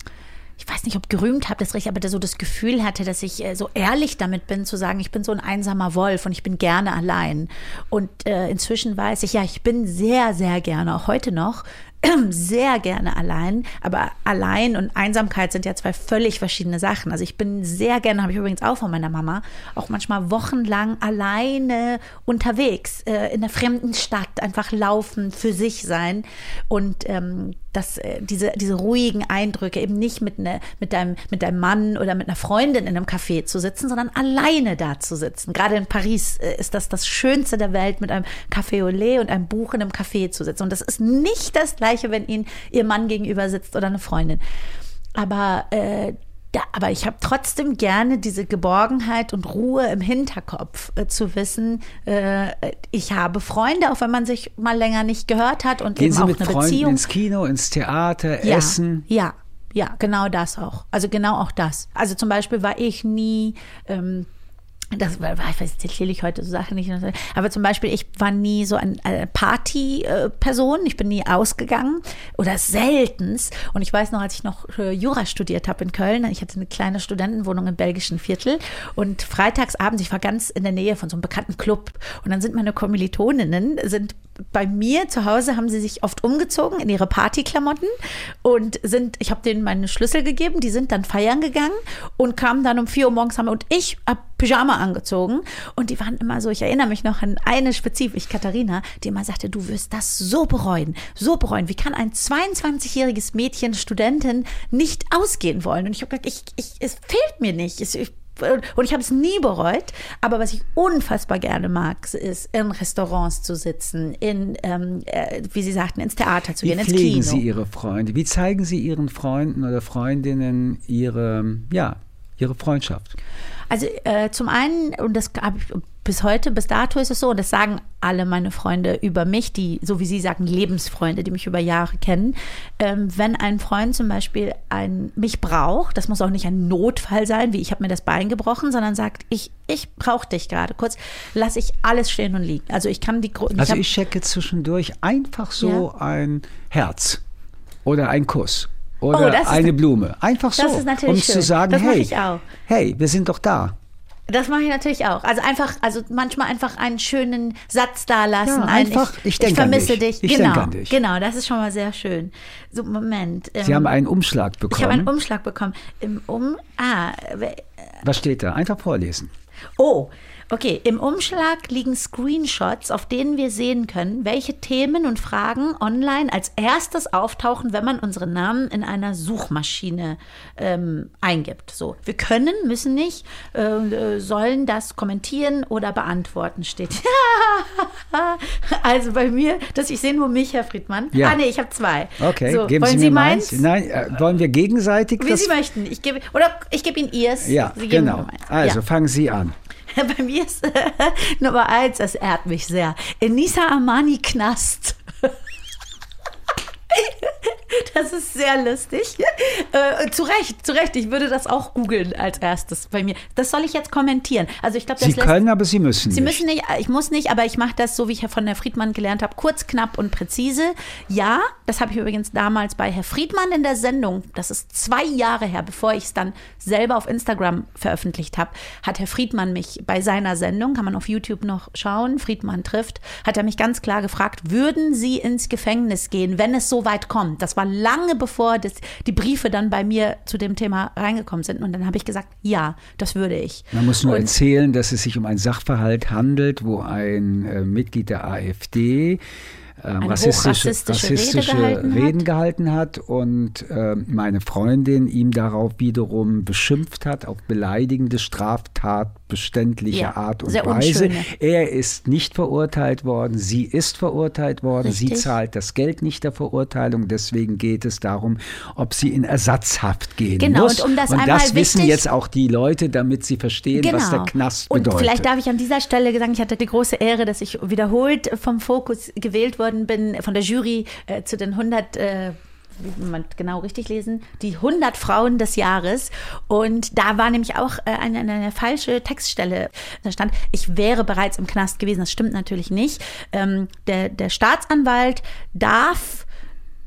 ich weiß nicht, ob gerühmt habe, das richtig, aber so das Gefühl hatte, dass ich äh, so ehrlich damit bin, zu sagen, ich bin so ein einsamer Wolf und ich bin gerne allein. Und äh, inzwischen weiß ich, ja, ich bin sehr, sehr gerne, auch heute noch, sehr gerne allein, aber allein und Einsamkeit sind ja zwei völlig verschiedene Sachen. Also ich bin sehr gerne, habe ich übrigens auch von meiner Mama, auch manchmal wochenlang alleine unterwegs, äh, in einer fremden Stadt, einfach laufen, für sich sein und ähm, das, äh, diese, diese ruhigen Eindrücke, eben nicht mit, ne, mit, deinem, mit deinem Mann oder mit einer Freundin in einem Café zu sitzen, sondern alleine da zu sitzen. Gerade in Paris äh, ist das das Schönste der Welt, mit einem Café au lait und einem Buch in einem Café zu sitzen. Und das ist nicht das Gleiche, wenn Ihnen Ihr Mann gegenüber sitzt oder eine Freundin. Aber äh, ja, aber ich habe trotzdem gerne diese Geborgenheit und Ruhe im Hinterkopf äh, zu wissen, äh, ich habe Freunde, auch wenn man sich mal länger nicht gehört hat und Gehen eben Sie auch mit eine Freunden Beziehung. ins Kino, ins Theater, ja, essen? Ja, ja, genau das auch. Also genau auch das. Also zum Beispiel war ich nie. Ähm, das war, ich weiß, erzähle ich heute so Sachen nicht. Aber zum Beispiel, ich war nie so eine Party-Person. Ich bin nie ausgegangen oder seltens. Und ich weiß noch, als ich noch äh, Jura studiert habe in Köln, ich hatte eine kleine Studentenwohnung im belgischen Viertel. Und freitagsabends, ich war ganz in der Nähe von so einem bekannten Club. Und dann sind meine Kommilitoninnen, sind bei mir zu Hause haben sie sich oft umgezogen in ihre Partyklamotten und sind, ich habe denen meine Schlüssel gegeben, die sind dann feiern gegangen und kamen dann um vier Uhr morgens haben und ich habe Pyjama angezogen und die waren immer so, ich erinnere mich noch an eine spezifisch, Katharina, die immer sagte, du wirst das so bereuen, so bereuen. Wie kann ein 22-jähriges Mädchen, Studentin nicht ausgehen wollen? Und ich habe gesagt, ich, ich, es fehlt mir nicht. Ich, und ich habe es nie bereut. Aber was ich unfassbar gerne mag, ist in Restaurants zu sitzen, in, ähm, äh, wie Sie sagten, ins Theater zu Wie gehen, ins pflegen Kino. Sie Ihre Freunde? Wie zeigen Sie Ihren Freunden oder Freundinnen Ihre, ja, Ihre Freundschaft? Also äh, zum einen, und das habe ich bis heute, bis dato ist es so, und das sagen alle meine Freunde über mich, die, so wie Sie sagen, Lebensfreunde, die mich über Jahre kennen. Ähm, wenn ein Freund zum Beispiel ein, mich braucht, das muss auch nicht ein Notfall sein, wie ich habe mir das Bein gebrochen, sondern sagt, ich, ich brauche dich gerade kurz, lasse ich alles stehen und liegen. Also ich kann die Gro- Also ich checke zwischendurch einfach so ein Herz oder ein Kuss oder Oh, das ist- eine Blume. Einfach so, um zu schön. sagen, Das hey, ich auch. hey, wir sind doch da. Das mache ich natürlich auch. Also einfach, also manchmal einfach einen schönen Satz da lassen. Ja, ein, einfach, ich ich denke an vermisse dich. dich. Ich genau, denke an dich. genau, das ist schon mal sehr schön. So, Moment. Sie ähm, haben einen Umschlag Ich habe bekommen. einen Umschlag bekommen. Im Um, ah, Was steht da? Einfach vorlesen. oh, okay. Im Umschlag liegen Screenshots, auf denen wir sehen können, welche Themen und Fragen online als erstes auftauchen, wenn man unsere Namen in einer Suchmaschine ähm, eingibt. So, wir können, müssen nicht, äh, sollen das kommentieren oder beantworten, steht. also bei mir, dass ich sehe nur mich, Herr Friedmann. Ja. Ah, nee, ich habe zwei. Okay, so, geben wollen Sie mir meins? meins. Nein, äh, wollen wir gegenseitig Wie? Sie möchten. Ich gebe, oder ich gebe Ihnen Ihrs. ja, genau. Also ja. fangen Sie an. Bei mir ist Nummer eins, das ehrt mich sehr. Enisa Armani Knast. Das ist sehr lustig. Äh, zu Recht, zu Recht. Ich würde das auch googeln als erstes bei mir. Das soll ich jetzt kommentieren. Also ich glaube, Sie können, aber Sie müssen Sie nicht. müssen nicht, ich muss nicht, aber ich mache das so, wie ich von Herr Friedmann gelernt habe, kurz, knapp und präzise. Ja, das habe ich übrigens damals bei Herr Friedmann in der Sendung, das ist zwei Jahre her, bevor ich es dann selber auf Instagram veröffentlicht habe, hat Herr Friedmann mich bei seiner Sendung, kann man auf YouTube noch schauen, Friedmann trifft, hat er mich ganz klar gefragt, würden Sie ins Gefängnis gehen, wenn es so weit kommt? Das war lange bevor das, die Briefe dann bei mir zu dem Thema reingekommen sind. Und dann habe ich gesagt, ja, das würde ich. Man muss nur Und- erzählen, dass es sich um einen Sachverhalt handelt, wo ein äh, Mitglied der AfD ähm, rassistische, hochrassistische rassistische Rede gehalten hat. Reden gehalten hat und ähm, meine Freundin ihm darauf wiederum beschimpft hat, auf beleidigende, straftatbeständige Ja, Art und Weise. unschöne. Er ist nicht verurteilt worden, sie ist verurteilt worden, sie Richtig. zahlt das Geld nicht der Verurteilung, deswegen geht es darum, ob sie in Ersatzhaft gehen Genau, muss. und um das und einmal das wissen wichtig- jetzt auch die Leute, damit sie verstehen, was der Knast Genau. Und bedeutet. vielleicht darf ich an dieser Stelle sagen, ich hatte die große Ehre, dass ich wiederholt vom Fokus gewählt worden bin, von der Jury äh, zu den 100 äh, wie man genau richtig lesen, die 100 Frauen des Jahres. Und da war nämlich auch äh, eine, eine, eine falsche Textstelle. Da stand, ich wäre bereits im Knast gewesen. Das stimmt natürlich nicht. Ähm, der, der Staatsanwalt darf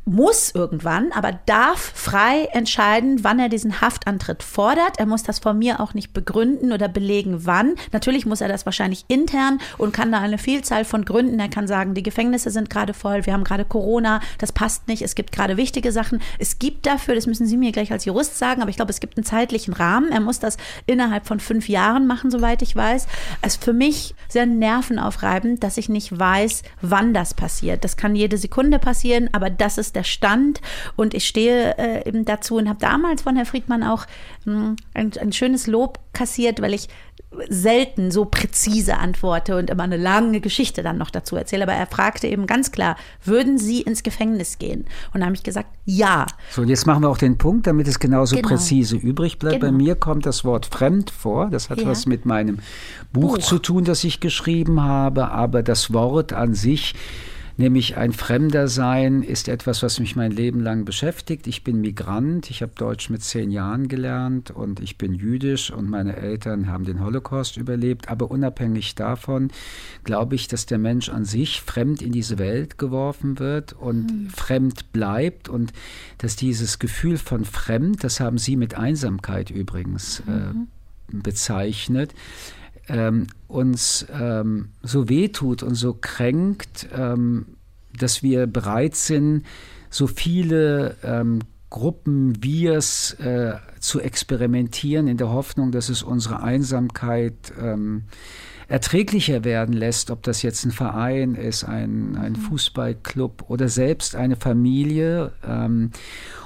muss irgendwann, aber darf frei entscheiden, wann er diesen Haftantritt fordert. Er muss das von mir auch nicht begründen oder belegen, wann. Natürlich muss er das wahrscheinlich intern und kann da eine Vielzahl von Gründen. Er kann sagen, die Gefängnisse sind gerade voll, wir haben gerade Corona, das passt nicht, es gibt gerade wichtige Sachen. Es gibt dafür, das müssen Sie mir gleich als Jurist sagen, aber ich glaube, es gibt einen zeitlichen Rahmen. Er muss das innerhalb von fünf Jahren machen, soweit ich weiß. Es ist für mich sehr nervenaufreibend, dass ich nicht weiß, wann das passiert. Das kann jede Sekunde passieren, aber das ist der Stand und ich stehe äh, eben dazu und habe damals von Herrn Friedmann auch mh, ein, ein schönes Lob kassiert, weil ich selten so präzise antworte und immer eine lange Geschichte dann noch dazu erzähle. Aber er fragte eben ganz klar, würden Sie ins Gefängnis gehen? Und da habe ich gesagt, ja. So, jetzt machen wir auch den Punkt, damit es genauso Genau. präzise übrig bleibt. Bei Genau. mir kommt das Wort fremd vor. Das hat Ja. was mit meinem Buch, Buch. zu tun, das ich geschrieben habe. Aber das Wort an sich, nämlich ein Fremder sein, ist etwas, was mich mein Leben lang beschäftigt. Ich bin Migrant. Ich habe Deutsch mit zehn Jahren gelernt und ich bin jüdisch und meine Eltern haben den Holocaust überlebt. Aber unabhängig davon glaube ich, dass der Mensch an sich fremd in diese Welt geworfen wird und fremd bleibt und dass dieses Gefühl von fremd, das haben Sie mit Einsamkeit übrigens äh, bezeichnet, ähm, uns ähm, so wehtut und so kränkt, ähm, dass wir bereit sind, so viele ähm, Gruppen Wirs äh, zu experimentieren, in der Hoffnung, dass es unsere Einsamkeit ähm, erträglicher werden lässt, ob das jetzt ein Verein ist, ein, ein mhm. Fußballclub oder selbst eine Familie.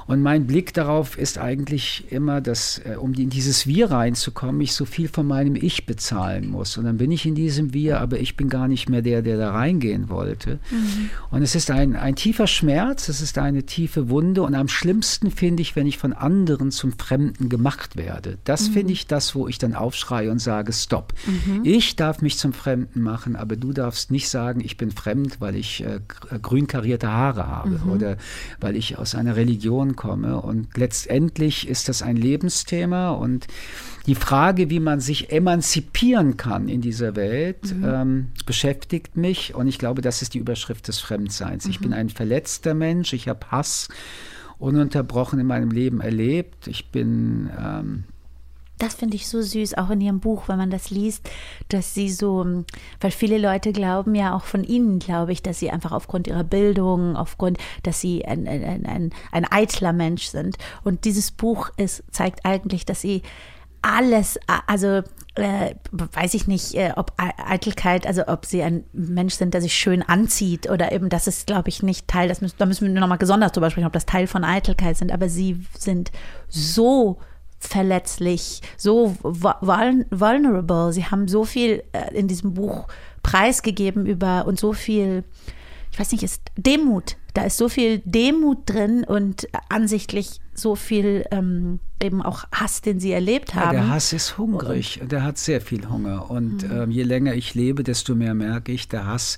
Und mein Blick darauf ist eigentlich immer, dass, äh, um in dieses Wir reinzukommen, ich so viel von meinem Ich bezahlen muss. Und dann bin ich in diesem Wir, aber ich bin gar nicht mehr der, der da reingehen wollte. Mhm. Und es ist ein, ein tiefer Schmerz, es ist eine tiefe Wunde. Und am schlimmsten finde ich, wenn ich von anderen zum Fremden gemacht werde. Das mhm. finde ich das, wo ich dann aufschreie und sage, stopp. Mhm. Ich darf mich zum Fremden machen, aber du darfst nicht sagen, ich bin fremd, weil ich äh, grün karierte Haare habe mhm. oder weil ich aus einer Religion komme. Und letztendlich ist das ein Lebensthema und die Frage, wie man sich emanzipieren kann in dieser Welt, mhm. ähm, beschäftigt mich. Und ich glaube, das ist die Überschrift des Fremdseins. Mhm. Ich bin ein verletzter Mensch, ich habe Hass ununterbrochen in meinem Leben erlebt. Ich bin ähm, das finde ich so süß, auch in ihrem Buch, wenn man das liest, dass sie so, weil viele Leute glauben ja auch von ihnen, glaube ich, dass sie einfach aufgrund ihrer Bildung, aufgrund, dass sie ein, ein, ein, ein eitler Mensch sind. Und dieses Buch ist, zeigt eigentlich, dass sie alles, also äh, weiß ich nicht, äh, ob Eitelkeit, also ob sie ein Mensch sind, der sich schön anzieht oder eben, das ist, glaube ich, nicht Teil, das müssen, da müssen wir nochmal besonders drüber sprechen, ob das Teil von Eitelkeit sind, aber sie sind so verletzlich, so vulnerable. Sie haben so viel äh, in diesem Buch preisgegeben über und so viel, ich weiß nicht, ist Demut. Da ist so viel Demut drin und ansichtlich so viel ähm, eben auch Hass, den sie erlebt haben. Ja, der Hass ist hungrig, der hat sehr viel Hunger. Und mhm. ähm, je länger ich lebe, desto mehr merke ich, der Hass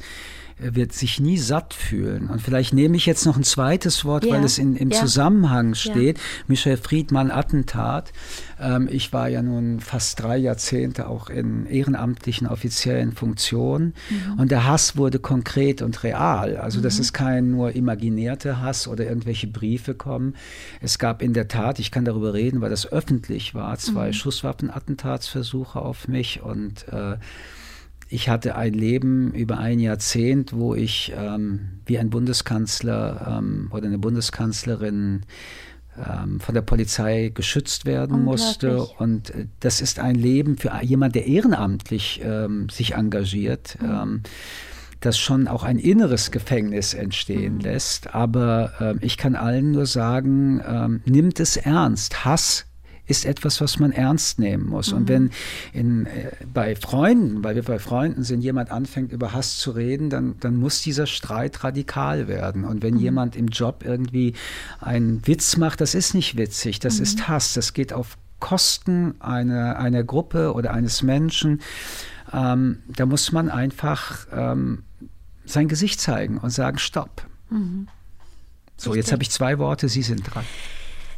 wird sich nie satt fühlen. Und vielleicht nehme ich jetzt noch ein zweites Wort, ja. weil es in, im ja. Zusammenhang steht. Ja. Michel Friedmann, Attentat. Ähm, ich war ja nun fast drei Jahrzehnte auch in ehrenamtlichen offiziellen Funktionen. Mhm. Und der Hass wurde konkret und real. Also mhm. das ist kein nur imaginierter Hass oder irgendwelche Briefe kommen. Es gab in der Tat, ich kann darüber reden, weil das öffentlich war, zwei mhm. Schusswaffenattentatsversuche auf mich und äh, ich hatte ein Leben über ein Jahrzehnt, wo ich ähm, wie ein Bundeskanzler ähm, oder eine Bundeskanzlerin ähm, von der Polizei geschützt werden musste. Und äh, das ist ein Leben für jemand, der ehrenamtlich ähm, sich engagiert. Mhm. Ähm, das schon auch ein inneres Gefängnis entstehen mhm. lässt. Aber äh, ich kann allen nur sagen, ähm, nimmt es ernst. Hass ist etwas, was man ernst nehmen muss. Mhm. Und wenn in, äh, bei Freunden, weil wir bei Freunden sind, jemand anfängt über Hass zu reden, dann, dann muss dieser Streit radikal werden. Und wenn mhm. jemand im Job irgendwie einen Witz macht, das ist nicht witzig, das mhm. ist Hass, das geht auf Kosten einer, einer Gruppe oder eines Menschen. Ähm, da muss man einfach ähm, sein Gesicht zeigen und sagen, stopp. Mhm. So, jetzt habe ich zwei Worte, Sie sind dran.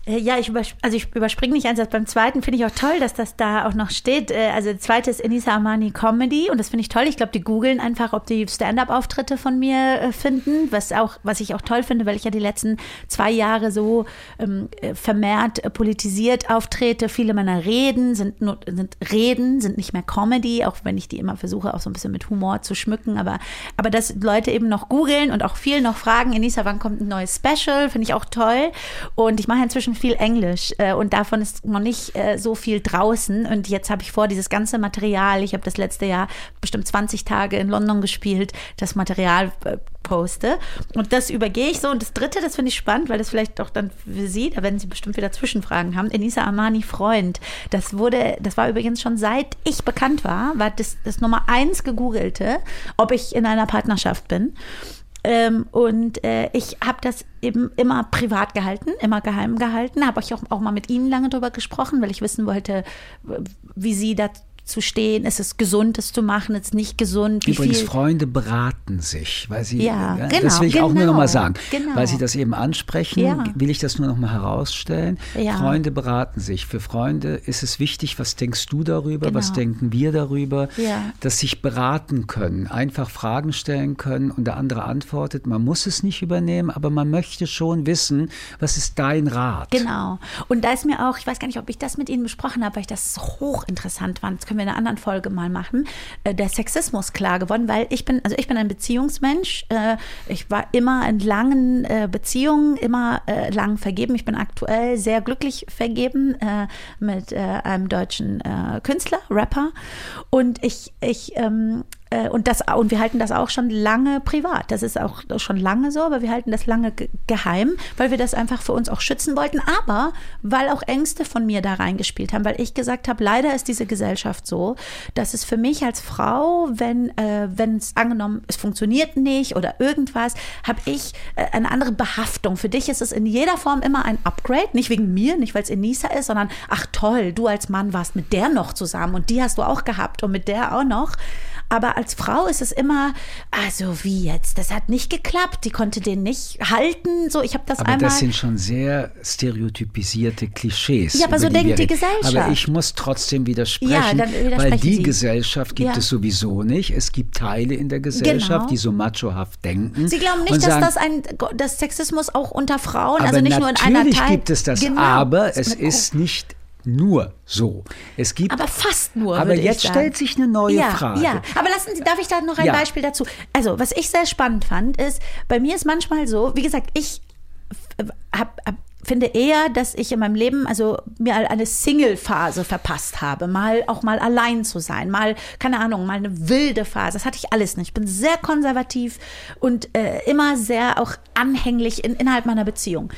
Äh, ja, ich, also ich überspringe nicht eins. Beim zweiten finde ich auch toll, dass das da auch noch steht. Äh, also, der zweite ist Enisa Amani Comedy und das finde ich toll. Ich glaube, die googeln einfach, ob die Stand-up-Auftritte von mir äh, finden, was, auch, was ich auch toll finde, weil ich ja die letzten zwei Jahre so ähm, vermehrt politisiert auftrete. Viele meiner Reden sind, nur, sind Reden, sind nicht mehr Comedy, auch wenn ich die immer versuche, auch so ein bisschen mit Humor zu schmücken. Aber, aber dass Leute eben noch googeln und auch viel noch fragen, Enisa, wann kommt ein neues Special, finde ich auch toll. Und ich mache inzwischen viel Englisch äh, und davon ist noch nicht äh, so viel draußen. Und jetzt habe ich vor, dieses ganze Material, ich habe das letzte Jahr bestimmt 20 Tage in London gespielt, das Material äh, poste. Und das übergehe ich so. Und das dritte, das finde ich spannend, weil das vielleicht auch dann für Sie, da werden Sie bestimmt wieder Zwischenfragen haben. Enisa Armani Freund. Das wurde, das war übrigens schon seit ich bekannt war, war das, das Nummer eins gegoogelte, ob ich in einer Partnerschaft bin. Ähm, und äh, ich habe das eben immer privat gehalten, immer geheim gehalten. Habe ich auch, auch mal mit Ihnen lange darüber gesprochen, weil ich wissen wollte, wie Sie dazu zu stehen? Ist es gesund, das zu machen? Ist es nicht gesund? Wie Übrigens, viel? Freunde beraten sich, weil sie, ja, ja genau, das will ich genau, auch nur noch mal sagen, genau. weil Sie das eben ansprechen, ja. will ich das nur noch mal herausstellen. Ja. Freunde beraten sich. Für Freunde ist es wichtig, was denkst du darüber, genau. was denken wir darüber, dass sich beraten können, einfach Fragen stellen können und der andere antwortet. Man muss es nicht übernehmen, aber man möchte schon wissen, was ist dein Rat? Genau. Und da ist mir auch, ich weiß gar nicht, ob ich das mit Ihnen besprochen habe, weil ich das so hochinteressant fand. Das können wir in einer anderen Folge mal machen, äh, der Sexismus klar geworden, weil ich bin, also ich bin ein Beziehungsmensch. Äh, ich war immer in langen äh, Beziehungen, immer lang vergeben. Ich bin aktuell sehr glücklich vergeben mit einem deutschen Künstler, Rapper. Und ich, ich ähm, äh, und, das, und wir halten das auch schon lange privat. Das ist auch schon lange so, aber wir halten das lange geheim, weil wir das einfach für uns auch schützen wollten. Aber weil auch Ängste von mir da reingespielt haben, weil ich gesagt habe, leider ist diese Gesellschaft so, dass es für mich als Frau, wenn äh, wenn es angenommen, es funktioniert nicht oder irgendwas, habe ich äh, eine andere Behaftung. Für dich ist es in jeder Form immer ein Upgrade, nicht wegen mir, nicht weil es Enisa ist, sondern ach toll, du als Mann warst mit der noch zusammen und die hast du auch gehabt und mit der auch noch. Aber als Frau ist es immer, also wie jetzt? Das hat nicht geklappt. Die konnte den nicht halten. So, ich habe das aber einmal. Das sind schon sehr stereotypisierte Klischees. Ja, aber so denkt die Gesellschaft. Aber ich muss trotzdem widersprechen, ja, dann weil die Sie. Gesellschaft gibt ja. es sowieso nicht. Es gibt Teile in der Gesellschaft, genau. die so machohaft denken. Sie glauben nicht, dass sagen, das ein dass Sexismus auch unter Frauen, also nicht nur in einer Teil. Natürlich gibt es das, genau. aber es ist nicht nur so. Es gibt, aber fast nur. Aber jetzt stellt sich eine neue ja, Frage. Ja, aber lassen Sie, darf ich da noch ein ja. Beispiel dazu? Also, was ich sehr spannend fand, ist, bei mir ist manchmal so, wie gesagt, ich hab, hab finde eher, dass ich in meinem Leben also mir eine Single-Phase verpasst habe, mal auch mal allein zu sein, mal keine Ahnung, mal eine wilde Phase. Das hatte ich alles nicht. Ich bin sehr konservativ und äh, immer sehr auch anhänglich in, innerhalb meiner Beziehung.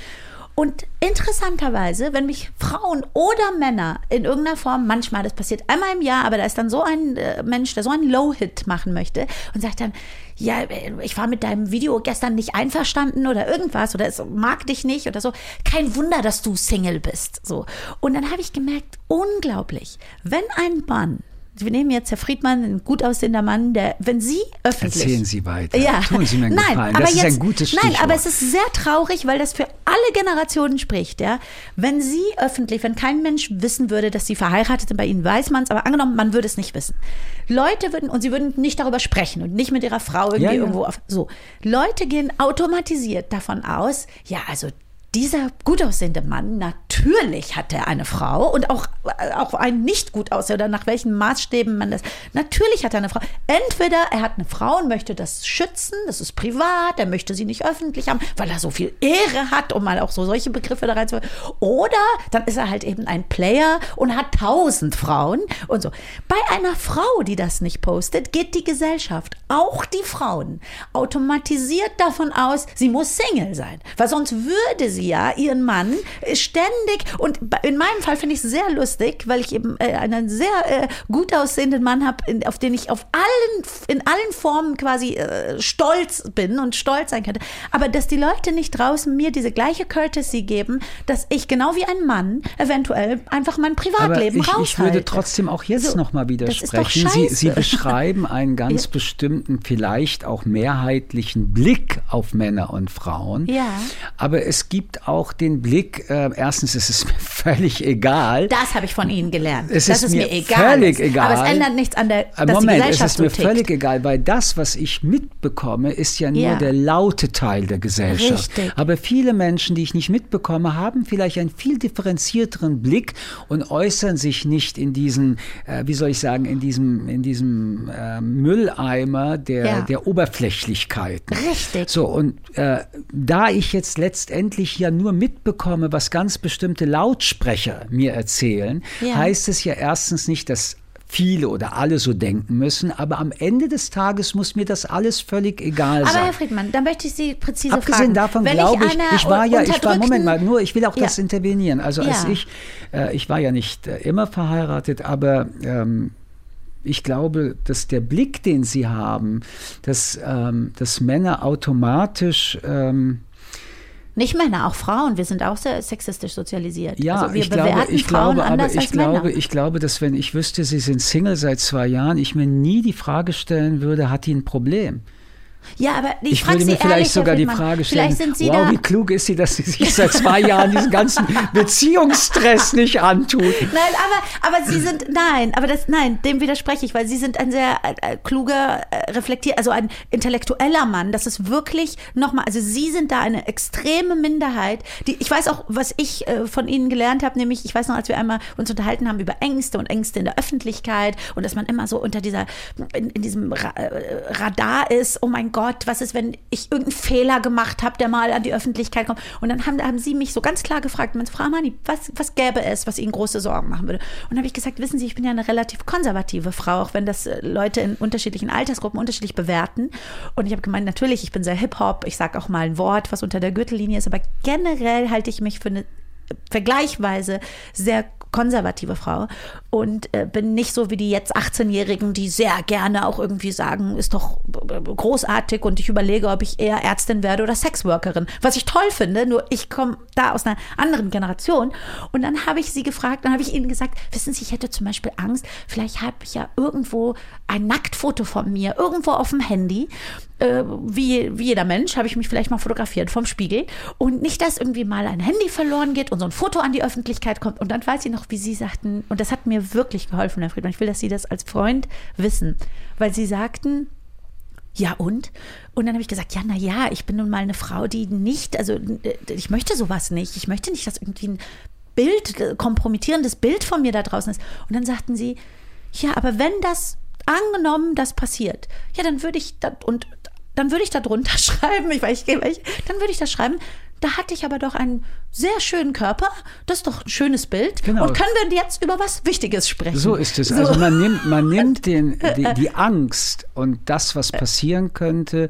Und interessanterweise, wenn mich Frauen oder Männer in irgendeiner Form, manchmal, das passiert einmal im Jahr, aber da ist dann so ein äh, Mensch, der so einen Low-Hit machen möchte und sagt dann, ja, ich war mit deinem Video gestern nicht einverstanden oder irgendwas oder es mag dich nicht oder so. Kein Wunder, dass du Single bist. So. Und dann habe ich gemerkt, unglaublich, wenn ein Mann wir nehmen jetzt Herr Friedmann, ein gut aussehender Mann, der, wenn Sie öffentlich. Erzählen Sie weiter. Ja. Tun Sie mir einen nein, Gefallen. Das aber ist jetzt, ein gutes Stichwort. Nein, aber es ist sehr traurig, weil das für alle Generationen spricht, ja. Wenn Sie öffentlich, wenn kein Mensch wissen würde, dass Sie verheiratet sind, bei Ihnen weiß man es, aber angenommen, man würde es nicht wissen. Leute würden, und Sie würden nicht darüber sprechen und nicht mit Ihrer Frau irgendwie ja, ja. irgendwo auf, so. Leute gehen automatisiert davon aus, ja, also dieser gut aussehende Mann, natürlich hat er eine Frau und auch, auch ein nicht gut aussehender, nach welchen Maßstäben man das, natürlich hat er eine Frau. Entweder er hat eine Frau und möchte das schützen, das ist privat, er möchte sie nicht öffentlich haben, weil er so viel Ehre hat, um mal auch so solche Begriffe da reinzuholen. Oder dann ist er halt eben ein Player und hat tausend Frauen und so. Bei einer Frau, die das nicht postet, geht die Gesellschaft, auch die Frauen, automatisiert davon aus, sie muss Single sein, weil sonst würde sie sie ja ihren Mann ständig und in meinem Fall finde ich es sehr lustig, weil ich eben äh, einen sehr äh, gut aussehenden Mann habe, auf den ich auf allen in allen Formen quasi äh, stolz bin und stolz sein könnte. Aber dass die Leute nicht draußen mir diese gleiche Courtesy geben, dass ich genau wie ein Mann eventuell einfach mein Privatleben Aber ich, ich würde trotzdem auch jetzt so, noch mal widersprechen. Sie, Sie beschreiben einen ganz ja. bestimmten, vielleicht auch mehrheitlichen Blick auf Männer und Frauen. Ja. Aber es gibt gibt auch den Blick, äh, erstens ist es mir völlig egal. Das habe ich von Ihnen gelernt. Es ist, ist, mir, mir egal. Völlig ist. egal. Aber es ändert nichts an der dass Moment, die Gesellschaft es ist mir so völlig egal, weil das, was ich mitbekomme, ist ja nur ja. der laute Teil der Gesellschaft. Richtig. Aber viele Menschen, die ich nicht mitbekomme, haben vielleicht einen viel differenzierteren Blick und äußern sich nicht in diesen, äh, wie soll ich sagen, in diesem, in diesem äh, Mülleimer der, ja. der Oberflächlichkeiten. Richtig. So, und äh, da ich jetzt letztendlich ja nur mitbekomme, was ganz bestimmte Lautsprecher mir erzählen, ja. heißt es ja erstens nicht, dass viele oder alle so denken müssen, aber am Ende des Tages muss mir das alles völlig egal sein. Aber Herr Friedmann, dann möchte ich Sie präzise Abgesehen fragen. davon glaube ich, ich, ich war ja, ich war, Moment mal, nur, ich will auch ja. das intervenieren. Also als ja. ich, äh, ich war ja nicht äh, immer verheiratet, aber ähm, ich glaube, dass der Blick, den Sie haben, dass, ähm, dass Männer automatisch ähm, nicht Männer, auch Frauen. Wir sind auch sehr sexistisch sozialisiert. Ja, also wir ich glaube, ich Frauen glaube, aber ich glaube, Männer. ich glaube, dass wenn ich wüsste, sie sind Single seit zwei Jahren, ich mir nie die Frage stellen würde, hat die ein Problem? Ja, aber ich, ich frage würde Sie mir vielleicht ehrlich, sogar die Frage stellen, Vielleicht sind Sie wow, wie klug ist sie, dass sie sich seit zwei Jahren diesen ganzen Beziehungsstress nicht antut. Nein, aber, aber Sie sind, nein, aber das, nein, dem widerspreche ich, weil Sie sind ein sehr äh, kluger, äh, reflektiert, also ein intellektueller Mann. Das ist wirklich nochmal, also Sie sind da eine extreme Minderheit. Die, ich weiß auch, was ich äh, von Ihnen gelernt habe, nämlich, ich weiß noch, als wir einmal uns unterhalten haben über Ängste und Ängste in der Öffentlichkeit und dass man immer so unter dieser, in, in diesem Ra äh, Radar ist, oh mein Gott, was ist, wenn ich irgendeinen Fehler gemacht habe, der mal an die Öffentlichkeit kommt. Und dann haben, haben Sie mich so ganz klar gefragt, Frau Amani, was, was gäbe es, was Ihnen große Sorgen machen würde? Und habe ich gesagt, wissen Sie, ich bin ja eine relativ konservative Frau, auch wenn das äh, Leute in unterschiedlichen Altersgruppen unterschiedlich bewerten. Und ich habe gemeint, natürlich, ich bin sehr Hip-Hop, ich sage auch mal ein Wort, was unter der Gürtellinie ist, aber generell halte ich mich für eine vergleichsweise sehr konservative Frau und äh, bin nicht so wie die jetzt 18-Jährigen, die sehr gerne auch irgendwie sagen, ist doch großartig und ich überlege, ob ich eher Ärztin werde oder Sexworkerin. Was ich toll finde, nur ich komme da aus einer anderen Generation. Und dann habe ich sie gefragt, dann habe ich ihnen gesagt, wissen Sie, ich hätte zum Beispiel Angst, vielleicht habe ich ja irgendwo ein Nacktfoto von mir, irgendwo auf dem Handy äh, wie, wie jeder Mensch, habe ich mich vielleicht mal fotografiert vom Spiegel. Und nicht, dass irgendwie mal ein Handy verloren geht und so ein Foto an die Öffentlichkeit kommt. Und dann weiß ich noch, wie Sie sagten, und das hat mir wirklich geholfen, Herr Friedmann. Ich will, dass Sie das als Freund wissen, weil Sie sagten, ja und? Und dann habe ich gesagt, ja, na ja, ich bin nun mal eine Frau, die nicht, also ich möchte sowas nicht. Ich möchte nicht, dass irgendwie ein Bild, kompromittierendes Bild von mir da draußen ist. Und dann sagten sie, ja, aber wenn das angenommen, das passiert, ja, dann würde ich, das, und dann würde ich da drunter schreiben, ich weiß, ich, dann würde ich da schreiben, da hatte ich aber doch einen sehr schönen Körper, das ist doch ein schönes Bild. Genau. Und können wir jetzt über was Wichtiges sprechen? So ist es. So. Also man nimmt, man nimmt den, die, die Angst und das, was passieren könnte,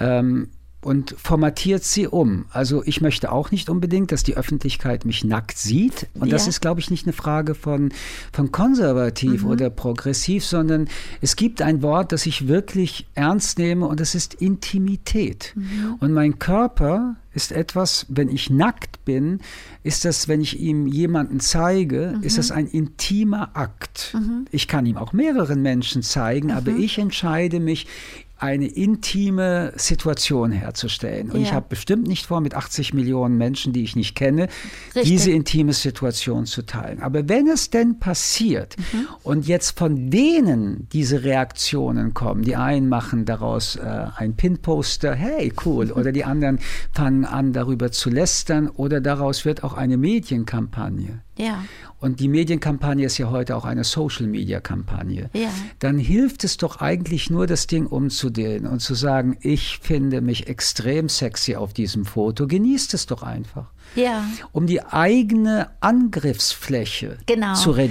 ähm, und formatiert sie um. Also ich möchte auch nicht unbedingt, dass die Öffentlichkeit mich nackt sieht. Und das Ja. ist, glaube ich, nicht eine Frage von, von konservativ Mhm. oder progressiv, sondern es gibt ein Wort, das ich wirklich ernst nehme und das ist Intimität. Mhm. Und mein Körper ist etwas, wenn ich nackt bin, ist das, wenn ich ihm jemanden zeige, ist das ein intimer Akt. Ich kann ihm auch mehreren Menschen zeigen, aber ich entscheide mich, eine intime Situation herzustellen. Und ich Ja. habe bestimmt nicht vor, mit 80 Millionen Menschen, die ich nicht kenne, Richtig. diese intime Situation zu teilen. Aber wenn es denn passiert Mhm. und jetzt von denen diese Reaktionen kommen, die einen machen daraus äh, ein Pinposter, hey, cool, oder die anderen fangen an, darüber zu lästern, oder daraus wird auch eine Medienkampagne. Ja. Und die Medienkampagne ist ja heute auch eine Social-Media-Kampagne. Ja. Dann hilft es doch eigentlich nur, das Ding umzudrehen und zu sagen, ich finde mich extrem sexy auf diesem Foto. Genießt es doch einfach. Ja. Um die eigene Angriffsfläche Genau. zu Das habe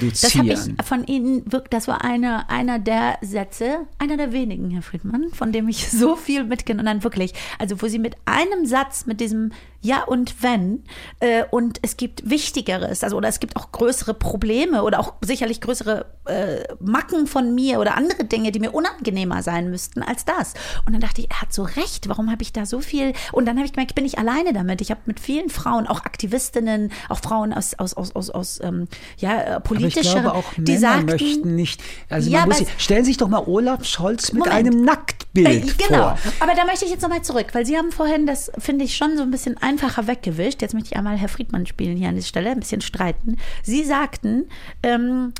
reduzieren. ich von Ihnen wirklich, das war eine, einer der Sätze, einer der wenigen, Herr Friedmann, von dem ich so viel mitgenommen und dann wirklich, also wo Sie mit einem Satz, mit diesem Ja und wenn, äh, und es gibt Wichtigeres, also oder es gibt auch größere Probleme oder auch sicherlich größere äh, Macken von mir oder andere Dinge, die mir unangenehmer sein müssten als das. Und dann dachte ich, er hat so recht, warum habe ich da so viel? Und dann habe ich gemerkt, ich bin nicht alleine damit. Ich habe mit vielen Frauen, auch Aktivistinnen, auch Frauen aus, aus, aus, aus, aus ähm, ja, äh, aber ich glaube, auch die Männer sagten, möchten nicht. Also Ja, man muss stellen Sie sich doch mal Olaf Scholz mit Moment. einem Nacktbild Äh, genau. vor. Aber da möchte ich jetzt nochmal zurück, weil Sie haben vorhin das, finde ich, schon so ein bisschen einfacher weggewischt. Jetzt möchte ich einmal Herr Friedmann spielen hier an dieser Stelle, ein bisschen streiten. Sie sagten, ähm,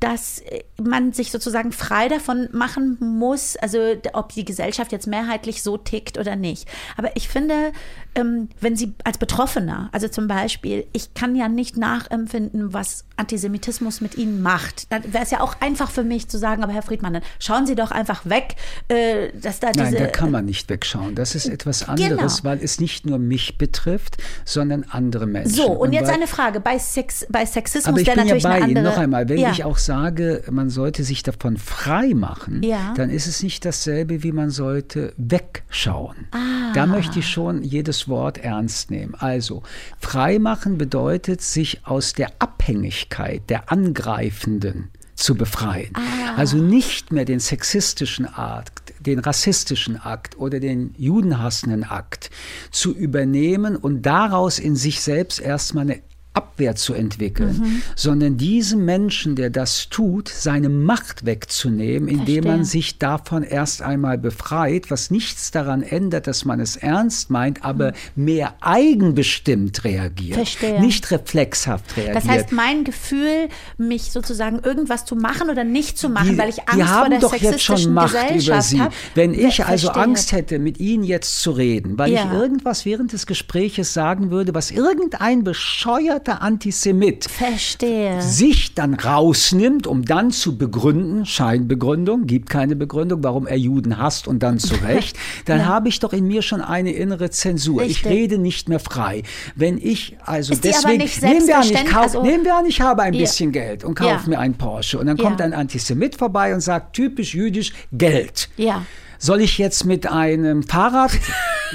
dass äh, man sich sozusagen frei davon machen muss, also ob die Gesellschaft jetzt mehrheitlich so tickt oder nicht. Aber ich finde, ähm, wenn Sie als Betroffener, also zum Beispiel, ich kann ja nicht nachempfinden, was Antisemitismus mit Ihnen macht, dann wäre es ja auch einfach für mich zu sagen, aber Herr Friedmann, dann schauen Sie doch einfach weg, äh, dass da Nein, diese... da kann man nicht wegschauen. Das ist etwas anderes, Genau. weil es nicht nur mich betrifft, sondern andere Menschen. so, und jetzt weil, eine Frage. Bei, Sex, bei Sexismus, Aber ich der bin ja natürlich bei eine Ihnen andere... noch einmal. Wenn ja. ich auch sage, man sollte sich davon frei machen, Ja. dann ist es nicht dasselbe, wie man sollte wegschauen. Ah. Da möchte ich schon jedes Wort ernst nehmen. Also, frei machen bedeutet, sich aus der Abhängigkeit der Angreifenden zu befreien. Ah. Also nicht mehr den sexistischen Akt, den rassistischen Akt oder den judenhassenden Akt zu übernehmen und daraus in sich selbst erstmal eine Abwehr zu entwickeln, mhm. sondern diesem Menschen, der das tut, seine Macht wegzunehmen, indem Verstehe. man sich davon erst einmal befreit, was nichts daran ändert, dass man es ernst meint, aber mhm. mehr eigenbestimmt reagiert, Verstehe. nicht reflexhaft reagiert. Das heißt, mein Gefühl, mich sozusagen irgendwas zu machen oder nicht zu machen, die, weil ich Angst die haben vor der doch jetzt schon Macht über sie. Hab. Wenn ich also Angst hätte, mit Ihnen jetzt zu reden, weil ja. ich irgendwas während des Gespräches sagen würde, was irgendein bescheuert bekennender Antisemit Verstehe. sich dann rausnimmt, um dann zu begründen, Scheinbegründung, gibt keine Begründung, warum er Juden hasst und dann zu Recht, dann ja. habe ich doch in mir schon eine innere Zensur. Richtig. Ich rede nicht mehr frei. Wenn ich also Ist deswegen, nehmen wir, an, ich kauf, also, nehmen wir an, ich habe ein ja. bisschen Geld und kaufe ja. mir einen Porsche und dann kommt ein Antisemit vorbei und sagt typisch jüdisch Geld. Ja soll ich jetzt mit einem Fahrrad,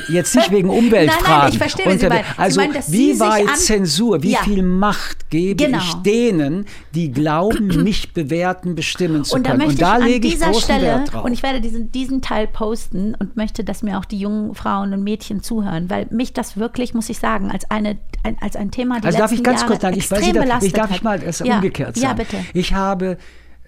jetzt nicht wegen Umweltfragen, nein, nein, ich verstehe, was meinen. also meinen, wie weit Zensur, wie ja. viel Macht gebe genau. ich denen, die glauben, mich bewerten, bestimmen zu und können. und da lege ich großen Stelle, Wert drauf. Und ich werde diesen, diesen Teil posten und möchte, dass mir auch die jungen Frauen und Mädchen zuhören, weil mich das wirklich, muss ich sagen, als, eine, ein, als ein Thema die Also darf ich ganz Jahre kurz sagen, ich, weiß, ich, darf, ich darf ich mal es ja. umgekehrt sagen. Ja, bitte. Ich habe,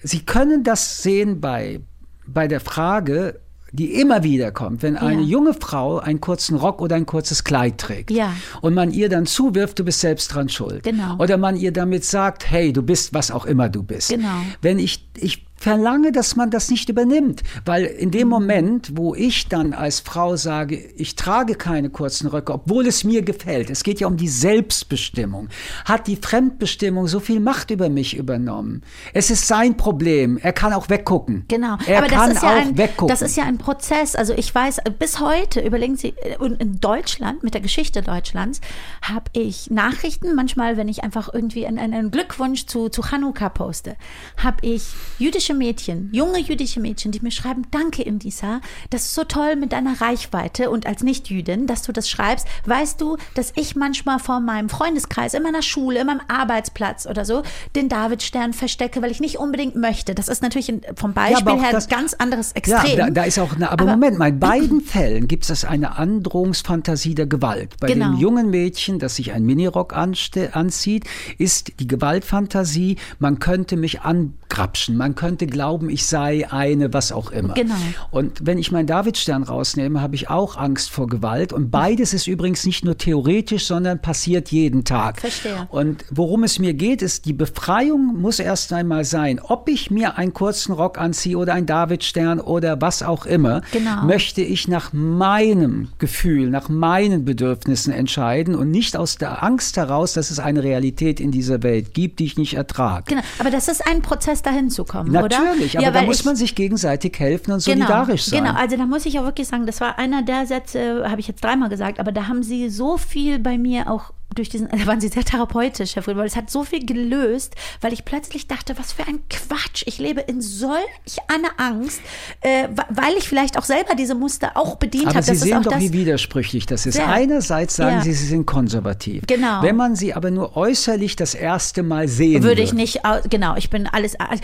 Sie können das sehen bei, bei der Frage, die immer wieder kommt, wenn eine junge Frau einen kurzen Rock oder ein kurzes Kleid trägt ja. und man ihr dann zuwirft, du bist selbst dran schuld. Genau. Oder man ihr damit sagt, hey, du bist was auch immer du bist. Genau. Wenn ich, ich verlange, dass man das nicht übernimmt. Weil in dem. Moment, wo ich dann als Frau sage, ich trage keine kurzen Röcke, obwohl es mir gefällt, es geht ja um die Selbstbestimmung, hat die Fremdbestimmung so viel Macht über mich übernommen. Es ist sein Problem. Er kann auch weggucken. Genau. Er Aber kann das ist ja auch ein, weggucken. Das ist ja ein Prozess. Also ich weiß, bis heute, überlegen Sie, in Deutschland, mit der Geschichte Deutschlands, habe ich Nachrichten, manchmal, wenn ich einfach irgendwie einen, einen Glückwunsch zu, zu Chanukka poste, habe ich jüdische jüdische Mädchen, junge jüdische Mädchen, die mir schreiben, danke Indisa, das ist so toll mit deiner Reichweite und als Nicht-Jüdin, dass du das schreibst. Weißt du, dass ich manchmal vor meinem Freundeskreis, in meiner Schule, in meinem Arbeitsplatz oder so, den Davidstern verstecke, weil ich nicht unbedingt möchte. Das ist natürlich vom Beispiel ja, her ein ganz anderes Extrem. Ja, da, da ist auch eine, aber, aber Moment mal, in beiden Fällen gibt es eine Androhungsfantasie der Gewalt. Bei genau. dem jungen Mädchen, das sich einen Minirock anzieht, ist die Gewaltfantasie, man könnte mich angrapschen, man könnte könnte glauben, ich sei eine, was auch immer. Genau. Und wenn ich meinen Davidstern rausnehme, habe ich auch Angst vor Gewalt. Und beides ist übrigens nicht nur theoretisch, sondern passiert jeden Tag. Verstehe. Und worum es mir geht, ist, die Befreiung muss erst einmal sein. Ob ich mir einen kurzen Rock anziehe oder einen Davidstern oder was auch immer, genau. möchte ich nach meinem Gefühl, nach meinen Bedürfnissen entscheiden und nicht aus der Angst heraus, dass es eine Realität in dieser Welt gibt, die ich nicht ertrage. Genau, aber das ist ein Prozess, dahin zu kommen, Natürlich, Natürlich, aber ja, da muss ich, man sich gegenseitig helfen und genau, solidarisch sein. Genau, also da muss ich auch wirklich sagen, das war einer der Sätze, habe ich jetzt dreimal gesagt, aber da haben sie so viel bei mir auch durch diesen, da waren sie sehr therapeutisch, Herr Fried, weil es hat so viel gelöst, weil ich plötzlich dachte, was für ein Quatsch. Ich lebe in solch einer Angst, äh, weil ich vielleicht auch selber diese Muster auch bedient habe. Sie sehen doch, wie widersprüchlich das ist. Sehr. Einerseits sagen ja. Sie, Sie sind konservativ. Genau. Wenn man Sie aber nur äußerlich das erste Mal sehen würde. ich nicht, genau, ich bin alles, äh,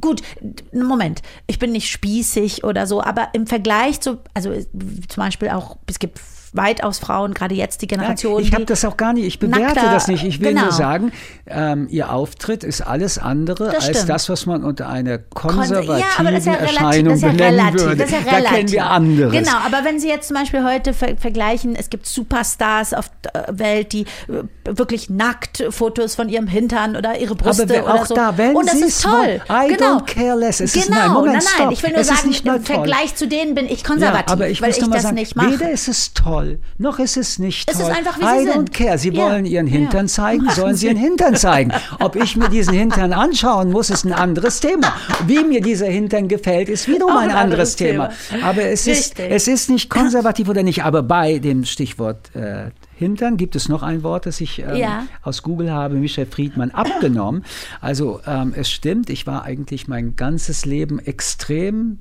gut, Moment, ich bin nicht spießig oder so, aber im Vergleich zu, also zum Beispiel auch, es gibt weitaus Frauen, gerade jetzt die Generation. Ja, ich habe das auch gar nicht, ich bewerte nackter, das nicht. Ich will genau. nur sagen, ähm, ihr Auftritt ist alles andere das als das, was man unter einer konservativen Kon ja, Erscheinung relativ, benennen relativ, würde. Das ist ja relativ. Da kennen wir anderes. Genau, aber wenn Sie jetzt zum Beispiel heute ver vergleichen, es gibt Superstars auf der Welt, die äh, wirklich nackt Fotos von ihrem Hintern oder ihre Brüste aber auch so. Da, wenn Und das ist toll. I genau. don't care less. Es genau, ist, nein, Moment, nein, nein, ich will nur es sagen, im Vergleich zu denen bin ich konservativ, ja, aber ich weil ich das sagen, nicht mache. Weder ist es toll, noch ist es nicht es toll. Es ist einfach, wie I sie don't sind. care. Sie ja. wollen ihren Hintern ja. zeigen, sollen sie ihren Hintern zeigen. Ob ich mir diesen Hintern anschauen muss, ist ein anderes Thema. Wie mir dieser Hintern gefällt, ist wiederum ein, ein anderes Thema. Thema. Aber es ist, es ist nicht konservativ oder nicht. Aber bei dem Stichwort äh, Hintern gibt es noch ein Wort, das ich ähm, ja. aus Google habe, Michel Friedmann, abgenommen. Also ähm, es stimmt, ich war eigentlich mein ganzes Leben extrem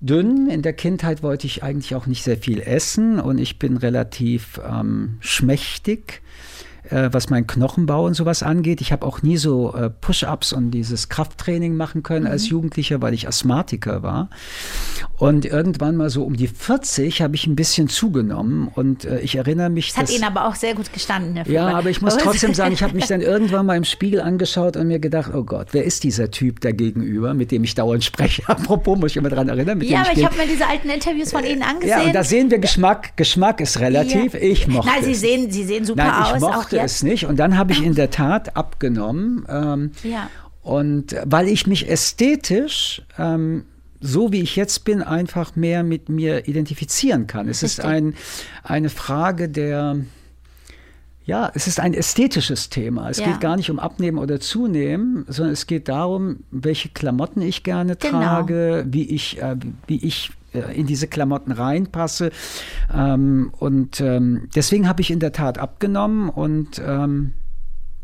dünn. In der Kindheit wollte ich eigentlich auch nicht sehr viel essen und ich bin relativ ähm, schmächtig. Äh, was meinen Knochenbau und sowas angeht. Ich habe auch nie so äh, Push-ups und dieses Krafttraining machen können mhm. als Jugendlicher, weil ich Asthmatiker war. Und irgendwann mal so um die 40 habe ich ein bisschen zugenommen und äh, ich erinnere mich. Das hat Ihnen aber auch sehr gut gestanden, Herr Ja, aber ich muss trotzdem sagen, ich habe mich dann irgendwann mal im Spiegel angeschaut und mir gedacht, oh Gott, wer ist dieser Typ da gegenüber, mit dem ich dauernd spreche? Apropos, muss ich immer daran erinnern. Ja, aber ich habe mir diese alten Interviews von Ihnen angesehen. Ja, und da sehen wir Geschmack. Geschmack ist relativ. Ja. Ich mochte Nein, Sie sehen, Sie sehen super Nein, ich aus. mochte es nicht. Und dann habe ich in der Tat abgenommen. Ähm, ja. Und weil ich mich ästhetisch ähm, so wie ich jetzt bin, einfach mehr mit mir identifizieren kann. Es Richtig. ist ein, eine Frage der, ja, es ist ein ästhetisches Thema. Es ja. geht gar nicht um Abnehmen oder Zunehmen, sondern es geht darum, welche Klamotten ich gerne genau. trage, wie ich, äh, wie ich in diese Klamotten reinpasse. Ähm, und ähm, deswegen habe ich in der Tat abgenommen und ähm,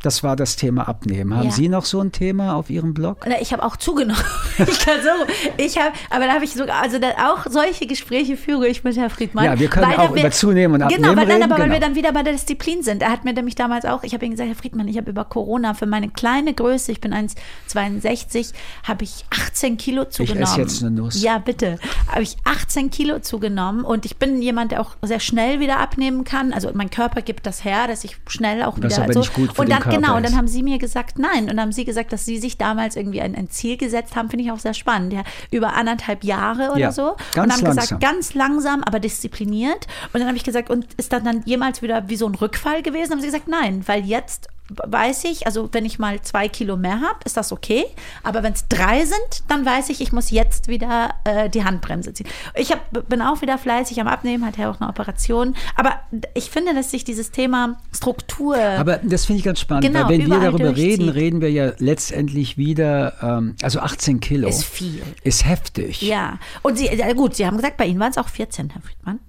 das war das Thema Abnehmen. Haben ja. Sie noch so ein Thema auf Ihrem Blog? Ich habe auch zugenommen. ich kann so, ich habe, aber da habe ich sogar, also auch solche Gespräche führe ich mit Herrn Friedmann. Ja, wir können auch wir, über Zunehmen und Abnehmen Genau, weil dann, aber genau. weil wir dann wieder bei der Disziplin sind. Er hat mir nämlich damals auch, ich habe ihm gesagt, Herr Friedmann, ich habe über Corona für meine kleine Größe, ich bin 1,62, habe ich 18 Kilo zugenommen. Ich esse jetzt eine Nuss. Ja, bitte. Habe ich 18 Kilo zugenommen und ich bin jemand, der auch sehr schnell wieder abnehmen kann. Also mein Körper gibt das her, dass ich schnell auch wieder. Das ist aber also, nicht gut für und dann, Körper genau, und dann haben sie mir gesagt, nein. Und dann haben sie gesagt, dass sie sich damals irgendwie ein, ein Ziel gesetzt haben, finde ich auch sehr spannend. Ja, über anderthalb Jahre oder Ja, so. ganz und haben langsam. gesagt, ganz langsam, aber diszipliniert. Und dann habe ich gesagt, und ist dann, dann jemals wieder wie so ein Rückfall gewesen? Haben sie gesagt, nein, weil jetzt weiß ich, also wenn ich mal zwei Kilo mehr habe, ist das okay. Aber wenn es drei sind, dann weiß ich, ich muss jetzt wieder äh, die Handbremse ziehen. Ich hab, bin auch wieder fleißig am Abnehmen, hatte ja auch eine Operation. Aber ich finde, dass sich dieses Thema Struktur. Aber das finde ich ganz spannend, Genau, weil wenn wir darüber reden, reden wir ja letztendlich wieder, ähm, also 18 Kilo. Ist viel. Ist heftig. ja, und Sie, ja, gut, Sie haben gesagt, bei Ihnen waren es auch 14, Herr Friedmann.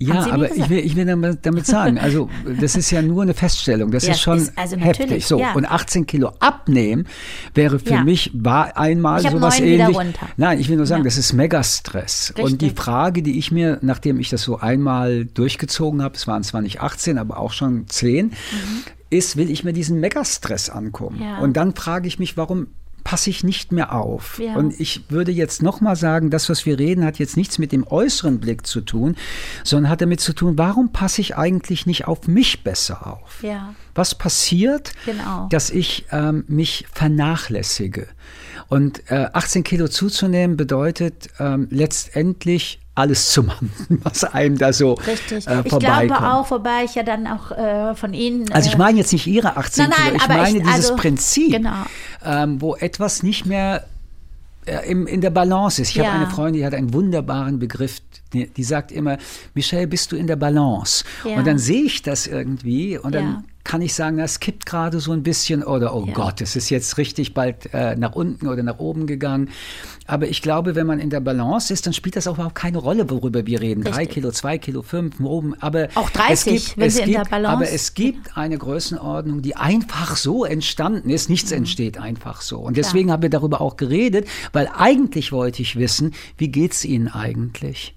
Ja, aber ich will, ich will damit damit sagen, also das ist ja nur eine Feststellung, das Ja, ist schon ist also heftig. So, ja. und 18 Kilo abnehmen wäre für Ja. mich war einmal Ich sowas ähnlich. Nein, ich will nur sagen, das ist Megastress. Und die Richtig. Frage, die ich mir, nachdem ich das so einmal durchgezogen habe, es waren zwar nicht 18, aber auch schon 10, ist, will ich mir diesen Megastress angucken. Mhm. Ja. Und dann frage ich mich, warum passe ich nicht mehr auf. Ja. Und ich würde jetzt noch mal sagen, das, was wir reden, hat jetzt nichts mit dem äußeren Blick zu tun, sondern hat damit zu tun, warum passe ich eigentlich nicht auf mich besser auf? Ja. Was passiert, Genau. dass ich ähm, mich vernachlässige? Und äh, 18 Kilo zuzunehmen bedeutet ähm, letztendlich alles zu machen, was einem da so Richtig. äh, ich glaube auch, wobei ich ja dann auch äh, von Ihnen. Also ich äh, meine jetzt nicht Ihre 18 Nein, nein, Kilo, ich meine ich- dieses also, Prinzip, genau. ähm, wo etwas nicht mehr äh, im, in der Balance ist. Ich habe Ja. eine Freundin, die hat einen wunderbaren Begriff, die, die sagt immer, Michelle, bist du in der Balance? Ja. Und dann sehe ich das irgendwie und dann Ja. Kann ich sagen, das kippt gerade so ein bisschen oder oh Ja. Gott, es ist jetzt richtig bald äh, nach unten oder nach oben gegangen. Aber ich glaube, wenn man in der Balance ist, dann spielt das auch überhaupt keine Rolle, worüber wir reden. Drei Richtig. Kilo, zwei Kilo, fünf, oben. Aber Auch 30, es gibt, wenn es Sie in der gibt, Balance- Aber es gibt eine Größenordnung, die einfach so entstanden ist. Nichts entsteht einfach so. Und deswegen haben wir darüber auch geredet, weil eigentlich wollte ich wissen, wie geht's Ihnen eigentlich,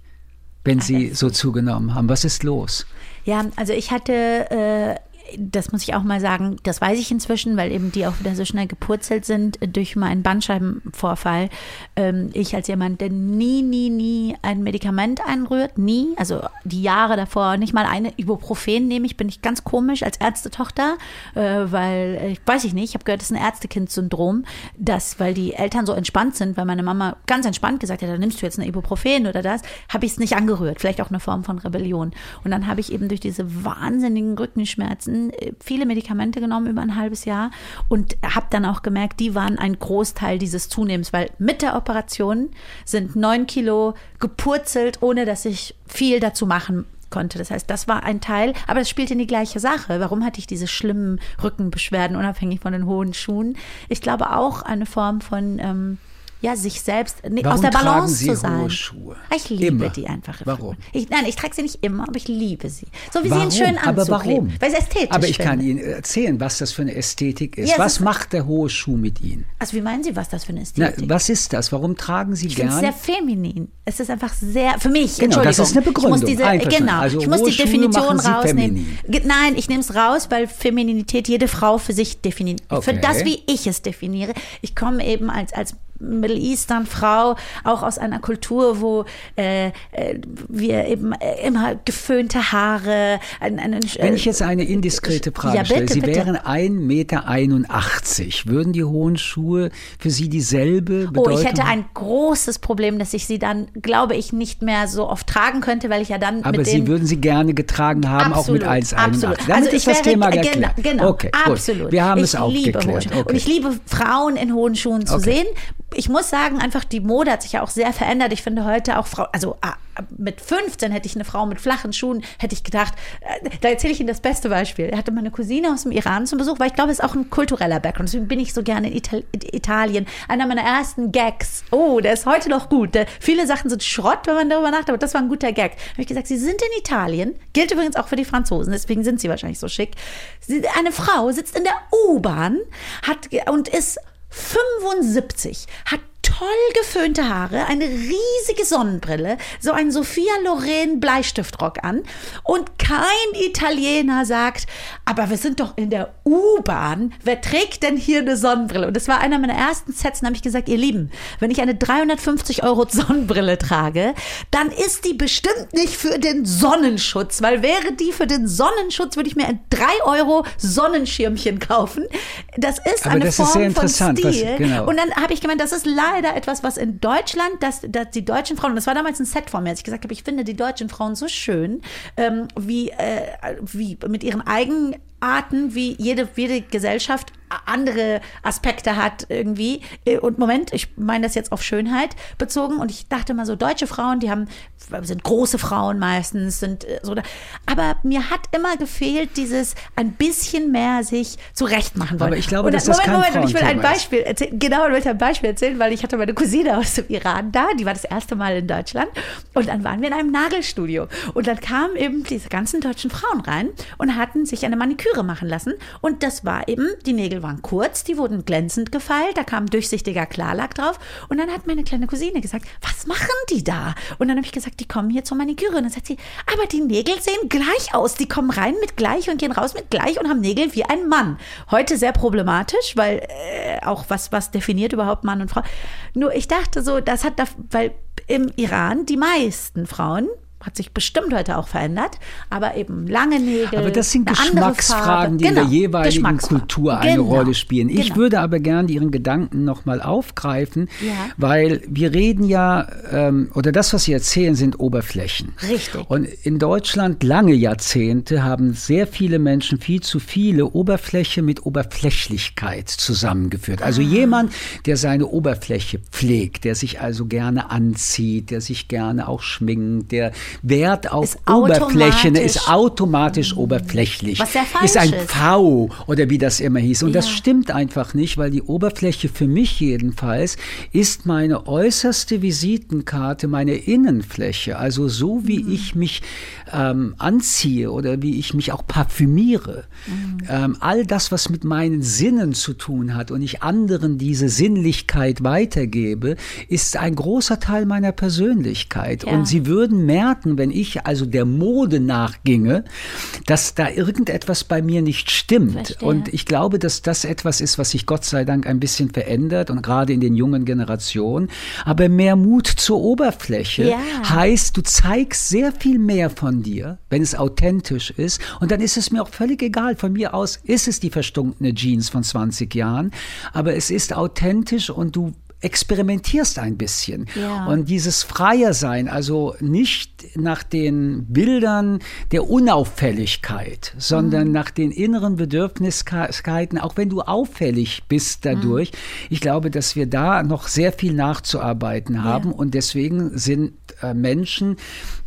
wenn Sie so zugenommen haben? Was ist los? Ja, also ich hatte, äh, das muss ich auch mal sagen, das weiß ich inzwischen, weil eben die auch wieder so schnell gepurzelt sind durch meinen Bandscheibenvorfall. Ähm, ich als jemand, der nie, nie, nie ein Medikament einrührt, nie, also die Jahre davor, nicht mal eine Ibuprofen nehme ich, bin ich ganz komisch als Ärztetochter, äh, weil, äh, weiß ich nicht, ich habe gehört, das ist ein Ärztekind-Syndrom, dass, weil die Eltern so entspannt sind, weil meine Mama ganz entspannt gesagt hat, dann nimmst du jetzt eine Ibuprofen oder das, habe ich es nicht angerührt, vielleicht auch eine Form von Rebellion. Und dann habe ich eben durch diese wahnsinnigen Rückenschmerzen äh, viele Medikamente genommen über ein halbes Jahr und habe dann auch gemerkt, die waren ein Großteil dieses Zunehmens, weil mit der Operation sind neun Kilo gepurzelt, ohne dass ich viel dazu machen konnte. Das heißt, das war ein Teil, aber das spielt in die gleiche Sache. Warum hatte ich diese schlimmen Rückenbeschwerden, unabhängig von den hohen Schuhen? Ich glaube auch eine Form von ähm, ja, sich selbst nee, aus der Balance Sie zu sein. hohe Schuhe? Ich liebe Immer. die einfach. Warum? Ich, nein, ich trage sie nicht immer, aber ich liebe sie. So wie Warum? sie einen schönen Anzug Aber warum? leben, weil es ästhetisch Aber ich finde. kann Ihnen erzählen, was das für eine Ästhetik ist. Ja, was ist- macht der hohe Schuh mit Ihnen? Also wie meinen Sie, was das für eine Ästhetik? was ist das? Warum tragen Sie ich finde es gern? sehr feminin. Es ist einfach sehr, für mich, Genau, Entschuldigung. das ist eine Ich muss Begründung. diese, genau, Also ich muss die Schuhe Definition rausnehmen. feminin. Nein, ich nehme es raus, weil Femininität jede Frau für sich definiert. Für Okay. das, wie ich es definiere. Ich komme eben als, als Middle Eastern Frau auch aus einer Kultur, wo äh, äh, wir eben äh, immer geföhnte Haare, ein, ein, Wenn ich jetzt eine indiskrete Frage Ja, stelle, Sie bitte. wären 1,81 Meter, würden die hohen Schuhe für Sie dieselbe Oh, Bedeutung ich hätte ein großes Problem, dass ich sie dann, glaube ich, nicht mehr so oft tragen könnte, weil ich ja dann Aber mit Sie den würden sie gerne getragen haben, Absolut, auch mit 1,81. absolut. Damit Also ist das Thema genau, geklärt. Genau, okay, gut. absolut. Wir haben ich es auch geklärt. Okay. Und ich liebe Frauen in hohen Schuhen zu Okay. sehen. Ich muss sagen, einfach die Mode hat sich ja auch sehr verändert. Ich finde heute auch Frau, also ah, mit 15 hätte ich eine Frau mit flachen Schuhen, hätte ich gedacht, äh, da erzähle ich Ihnen das beste Beispiel. Er hatte meine Cousine aus dem Iran zum Besuch, weil ich glaube, es ist auch ein kultureller Background. Deswegen bin ich so gerne in Ital Italien. Einer meiner ersten Gags. Oh, der ist heute noch gut. Viele Sachen sind Schrott, wenn man darüber nachdenkt, aber das war ein guter Gag. Habe ich gesagt, Sie sind in Italien. Gilt übrigens auch für die Franzosen, deswegen sind sie wahrscheinlich so schick. Eine Frau sitzt in der U-Bahn und ist 75, hat toll geföhnte Haare, eine riesige Sonnenbrille, so ein Sophia Loren Bleistiftrock an und kein Italiener sagt, aber wir sind doch in der U-Bahn, wer trägt denn hier eine Sonnenbrille? Und das war einer meiner ersten Sets, da habe ich gesagt, ihr Lieben, wenn ich eine 350 Euro Sonnenbrille trage, dann ist die bestimmt nicht für den Sonnenschutz, weil wäre die für den Sonnenschutz, würde ich mir ein 3 Euro Sonnenschirmchen kaufen. Das ist Aber eine das ist Form sehr von interessant, was- Stil. genau. Und dann habe ich gemeint, das ist leider etwas, was in Deutschland, dass, dass die deutschen Frauen, und das war damals ein Set von mir, als ich gesagt habe, ich finde die deutschen Frauen so schön, ähm, wie, äh, wie mit ihren Eigenarten, wie jede, jede Gesellschaft andere Aspekte hat irgendwie. Äh, Und Moment, ich meine das jetzt auf Schönheit bezogen. Und ich dachte mal so, deutsche Frauen, die haben, sind große Frauen meistens, sind äh, so. da- Aber mir hat immer gefehlt, dieses ein bisschen mehr sich zurechtmachen wollen. Aber ich glaube, Und dass das Moment, kein Moment, und ich will ein. Beispiel erzählen. Genau, ich will ein Beispiel erzählen, weil ich hatte meine Cousine aus dem Iran da, die war das erste Mal in Deutschland. Und dann waren wir in einem Nagelstudio. Und dann kamen eben diese ganzen deutschen Frauen rein und hatten sich eine Maniküre machen lassen. Und das war eben, die Nägel waren kurz, die wurden glänzend gefeilt, da kam durchsichtiger Klarlack drauf. Und dann hat meine kleine Cousine gesagt, was machen die da? Und dann habe ich gesagt, die kommen hier zur Maniküre. Und dann sagt sie, aber die Nägel sehen gleich aus. Die kommen rein mit gleich und gehen raus mit gleich und haben Nägel wie ein Mann. Heute sehr problematisch, weil äh, auch was, was definiert überhaupt Mann und Frau. Nur ich dachte so, das hat, da, weil im Iran die meisten Frauen hat sich bestimmt heute auch verändert, aber eben lange Nägel. Aber das sind Geschmacksfragen, die in Genau, der jeweiligen. Kultur eine Genau, Rolle spielen. Ich genau. würde aber gerne Ihren Gedanken nochmal aufgreifen, Ja. weil wir reden ja, ähm, oder das, was Sie erzählen, sind Oberflächen. Richtig. Und in Deutschland lange Jahrzehnte haben sehr viele Menschen viel zu viele Oberfläche mit Oberflächlichkeit zusammengeführt. Ah. Also jemand, der seine Oberfläche pflegt, der sich also gerne anzieht, der sich gerne auch schminkt, der Wert auf Ist Oberfläche ne, automatisch- ist automatisch oberflächlich. Was sehr falsch ist ein ist. V oder wie das immer hieß. Und das Ja. stimmt einfach nicht, weil die Oberfläche für mich jedenfalls ist meine äußerste Visitenkarte, meine Innenfläche. Also so wie Mhm. ich mich ähm, anziehe oder wie ich mich auch parfümiere. Mhm. Ähm, all das, was mit meinen Sinnen zu tun hat und ich anderen diese Sinnlichkeit weitergebe, ist ein großer Teil meiner Persönlichkeit. Ja. Und Sie würden merken, wenn ich also der Mode nachginge, dass da irgendetwas bei mir nicht stimmt. Verstehe. Und ich glaube, dass das etwas ist, was sich Gott sei Dank ein bisschen verändert und gerade in den jungen Generationen. Aber mehr Mut zur Oberfläche Ja. heißt, du zeigst sehr viel mehr von dir, wenn es authentisch ist. Und dann ist es mir auch völlig egal. Von mir aus ist es die verstunkene Jeans von 20 Jahren, aber es ist authentisch und du experimentierst ein bisschen. Ja. Und dieses freier sein, also nicht nach den Bildern der Unauffälligkeit, sondern Mhm. nach den inneren Bedürfniskeiten, auch wenn du auffällig bist dadurch. Mhm. Ich glaube, dass wir da noch sehr viel nachzuarbeiten haben und deswegen sind äh, Menschen,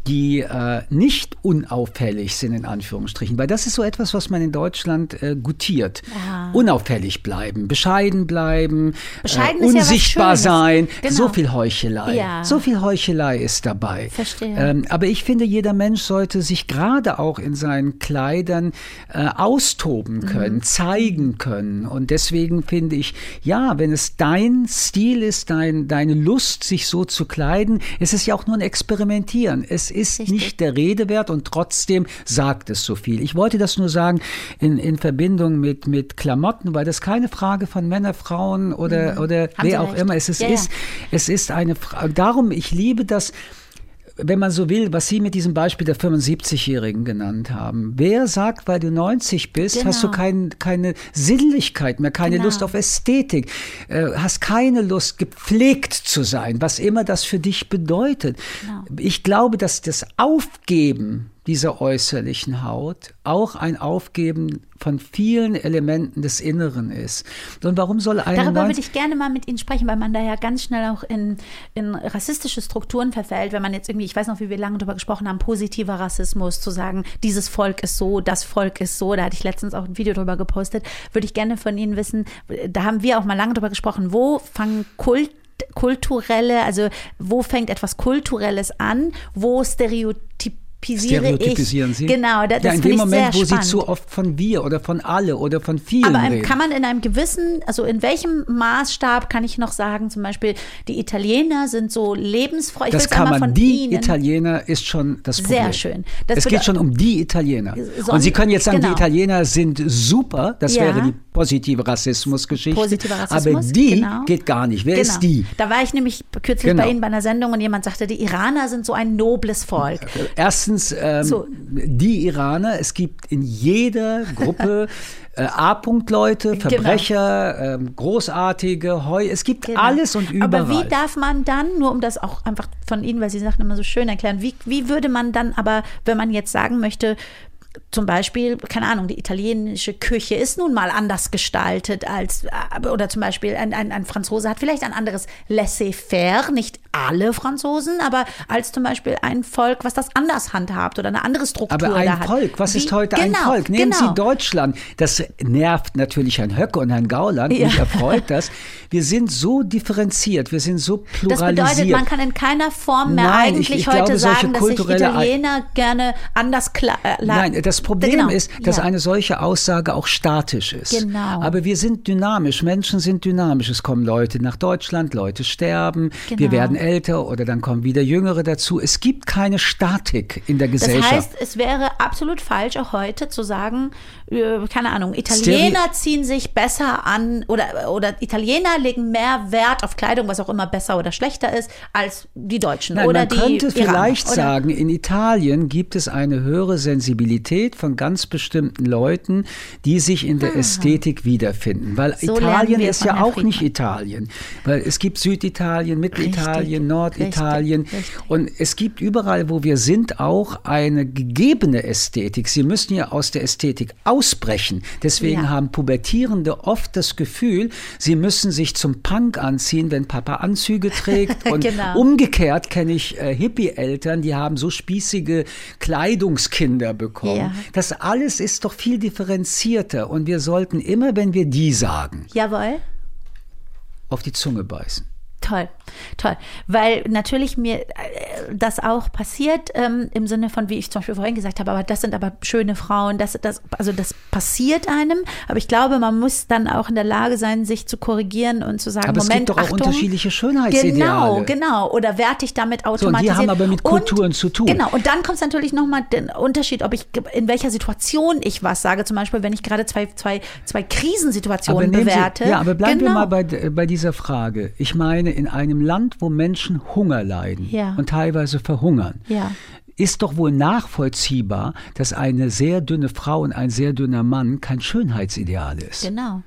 die äh, nicht unauffällig sind, in Anführungsstrichen. Weil das ist so etwas, was man in Deutschland äh, gutiert. Ja. Unauffällig bleiben, bescheiden bleiben, Bescheiden äh, ja unsichtbar Schönes. sein. Genau. So viel Heuchelei. Ja. So viel Heuchelei ist dabei. Verstehe. Ähm, aber ich finde, jeder Mensch sollte sich gerade auch in seinen Kleidern äh, austoben Mhm. können, zeigen können. Und deswegen finde ich, ja, wenn es dein Stil ist, dein, deine Lust, sich so zu kleiden, es ist ja auch nur ein Experimentieren. Es ist Richtig. nicht der Rede wert und trotzdem sagt es so viel. Ich wollte das nur sagen in, in Verbindung mit, mit Klamotten, weil das keine Frage von Männer, Frauen oder, oder Mhm. Haben Sie wer auch recht. immer es ist. Ja, ja. ist es ist eine Frage. Darum, ich liebe das wenn man so will, was Sie mit diesem Beispiel der 75-Jährigen genannt haben. Wer sagt, weil du 90 bist, hast du Genau. kein, keine Sinnlichkeit mehr, keine Genau. Lust auf Ästhetik, äh, hast keine Lust, gepflegt zu sein, was immer das für dich bedeutet. Genau. Ich glaube, dass das Aufgeben dieser äußerlichen Haut auch ein Aufgeben von vielen Elementen des Inneren ist. Und warum soll eine Darüber 90 würde ich gerne mal mit Ihnen sprechen, weil man da ja ganz schnell auch in, in rassistische Strukturen verfällt, wenn man jetzt irgendwie, ich weiß noch, wie wir lange darüber gesprochen haben, positiver Rassismus, zu sagen, dieses Volk ist so, das Volk ist so, da hatte ich letztens auch ein Video drüber gepostet, würde ich gerne von Ihnen wissen, da haben wir auch mal lange drüber gesprochen, wo fangen Kult kulturelle, also wo fängt etwas Kulturelles an, wo stereotypisiere Stereotypisieren ich. Sie? Genau, da- das ja, in dem Moment, sehr wo spannend. Sie zu oft von wir oder von alle oder von vielen Aber reden. kann man in einem gewissen, also in welchem Maßstab kann ich noch sagen, zum Beispiel, die Italiener sind so lebensfreudig. das kann man. von Die Ihnen. Italiener ist schon das Sehr Problem. schön. Das es geht schon um die Italiener. Und Sie können jetzt sagen, genau. die Italiener sind super. Das Ja. wäre die positive Rassismusgeschichte. Positiver Rassismus, Aber die genau. geht gar nicht. Wer Genau. ist die? Da war ich nämlich kürzlich Genau. bei Ihnen bei einer Sendung und jemand sagte, die Iraner sind so ein nobles Volk. Erstens, ähm, So. die Iraner, es gibt in jeder Gruppe äh, A-Punkt-Leute, Genau. Verbrecher, ähm, Großartige, Heu, es gibt Genau. alles und überall. Aber wie darf man dann, nur um das auch einfach von Ihnen, weil Sie Sachen immer so schön erklären, wie, wie würde man dann aber, wenn man jetzt sagen möchte, zum Beispiel, keine Ahnung, die italienische Küche ist nun mal anders gestaltet als, äh, oder zum Beispiel ein, ein, ein Franzose hat vielleicht ein anderes Laissez-faire, nicht alle Franzosen, aber als zum Beispiel ein Volk, was das anders handhabt oder eine andere Struktur Aber ein da hat. Volk, was Wie- ist heute genau, ein Volk? Nehmen genau. Sie Deutschland. Das nervt natürlich Herrn Höcke und Herrn Gauland. Ja. Mich erfreut das. Wir sind so differenziert, wir sind so Das pluralisiert. bedeutet, man kann in keiner Form mehr Nein, ich- eigentlich ich heute glaube, sagen, dass sich Italiener gerne anders klar. Äh, Nein, das Problem Genau, ist, dass ja. eine solche Aussage auch statisch ist. Genau. Aber wir sind dynamisch, Menschen sind dynamisch. Es kommen Leute nach Deutschland, Leute sterben, wir Genau. werden älter oder dann kommen wieder Jüngere dazu. Es gibt keine Statik in der Das Gesellschaft. heißt, es wäre absolut falsch, auch heute zu sagen, keine Ahnung, Italiener ziehen sich besser an oder, oder Italiener legen mehr Wert auf Kleidung, was auch immer besser oder schlechter ist, als die Deutschen Nein, oder man die könnte Iraner, vielleicht oder? sagen, in Italien gibt es eine höhere Sensibilität von ganz bestimmten Leuten, die sich in der Ästhetik wiederfinden. Weil. So Italien ist ja auch nicht. Italien. Weil es gibt Süditalien, Mittelitalien, Norditalien. richtig, richtig. Und es gibt überall, wo wir sind, auch eine gegebene Ästhetik. Sie müssen ja aus der Ästhetik ausbrechen. Deswegen Ja. haben Pubertierende oft das Gefühl, sie müssen sich zum Punk anziehen, wenn Papa Anzüge trägt. Und Genau. umgekehrt kenne ich äh, Hippie-Eltern, die haben so spießige Kleidungskinder bekommen. Ja. Das alles ist doch viel differenzierter. Und wir sollten immer, wenn wir die sagen, Jawohl. auf die Zunge beißen. Toll, toll. Weil natürlich mir äh, das auch passiert ähm, im Sinne von, wie ich zum Beispiel vorhin gesagt habe, aber das sind aber schöne Frauen, das, das, also das passiert einem. Aber ich glaube, man muss dann auch in der Lage sein, sich zu korrigieren und zu sagen, Aber es Moment, gibt doch auch Achtung, unterschiedliche Schönheitsideale. Genau, genau. Oder werte ich damit und die automatisiert. haben aber mit Kulturen und, zu tun. Genau. Und dann kommt es natürlich nochmal den Unterschied, ob ich in welcher Situation ich was sage. Zum Beispiel, wenn ich gerade zwei, zwei, zwei Krisensituationen bewerte. Sie, ja, aber bleiben genau. wir mal bei, bei dieser Frage. Ich meine, in einem Land, wo Menschen Hunger leiden Ja. und teilweise verhungern, Ja. ist doch wohl nachvollziehbar, dass eine sehr dünne Frau und ein sehr dünner Mann kein Schönheitsideal ist. Genau.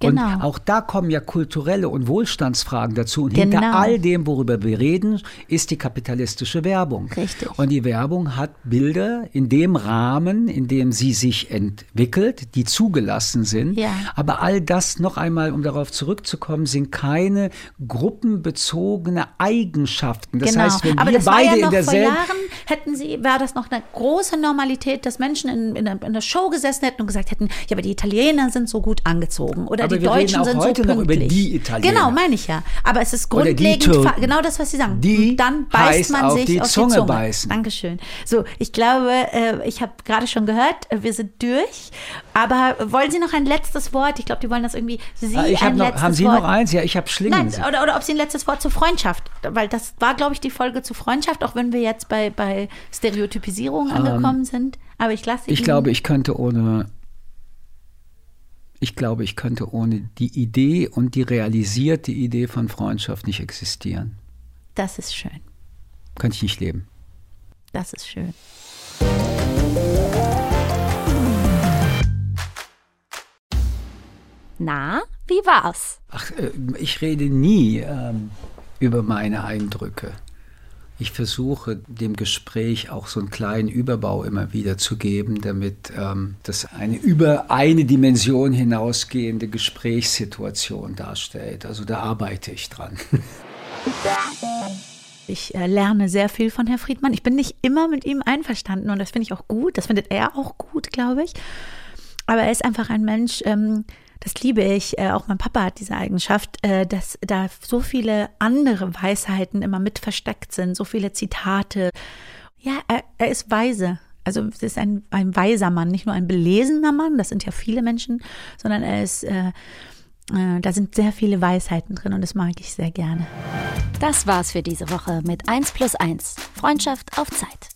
Genau. Und auch da kommen ja kulturelle und Wohlstandsfragen dazu. Und hinter Genau. all dem, worüber wir reden, ist die kapitalistische Werbung. Richtig. Und die Werbung hat Bilder in dem Rahmen, in dem sie sich entwickelt, die zugelassen sind. Ja. Aber all das, noch einmal, um darauf zurückzukommen, sind keine gruppenbezogene Eigenschaften. Das genau. heißt, wenn Aber wir das war beide ja in noch vor derselben Jahren, hätten sie, war das noch eine große Normalität, dass Menschen in, in, der, in der Show gesessen hätten und gesagt hätten, ja, aber die Italiener sind so gut angezogen. Oder aber die Deutschen sind heute so noch über pünktlich. die Italiener. Genau, meine ich ja. Aber es ist grundlegend genau das, was Sie sagen. Die Und dann beißt man auf sich die auf Zunge die Zunge. beißen. Dankeschön. So, ich glaube, äh, ich habe gerade schon gehört, äh, wir sind durch. Aber wollen Sie noch ein letztes Wort? Ich glaube, die wollen das irgendwie. Sie Ah, ich ein noch, letztes haben Sie Wort. noch eins? Ja, ich habe Schlingen. Nein, oder, oder ob Sie ein letztes Wort zur Freundschaft, weil das war, glaube ich, die Folge zur Freundschaft, auch wenn wir jetzt bei, bei Stereotypisierung angekommen sind. Aber ich lasse Ähm, Ich Ihnen- glaube, ich könnte ohne. Ich glaube, ich könnte ohne die Idee und die realisierte Idee von Freundschaft nicht existieren. Das ist schön. Könnte ich nicht leben. Das ist schön. Na, wie war's? Ach, äh, ich rede nie ähm, über meine Eindrücke. Ich versuche dem Gespräch auch so einen kleinen Überbau immer wieder zu geben, damit ähm, das eine über eine Dimension hinausgehende Gesprächssituation darstellt. Also da arbeite ich dran. Ich äh, lerne sehr viel von Herrn Friedmann. Ich bin nicht immer mit ihm einverstanden und das finde ich auch gut. Das findet er auch gut, glaube ich. Aber er ist einfach ein Mensch, ähm, das liebe ich. Äh, auch mein Papa hat diese Eigenschaft, äh, dass da so viele andere Weisheiten immer mit versteckt sind, so viele Zitate. Ja, er, er ist weise. Also es ist ein, ein weiser Mann, nicht nur ein belesener Mann, das sind ja viele Menschen, sondern er ist, äh, äh, da sind sehr viele Weisheiten drin und das mag ich sehr gerne. Das war's für diese Woche mit 1 plus 1. Freundschaft auf Zeit.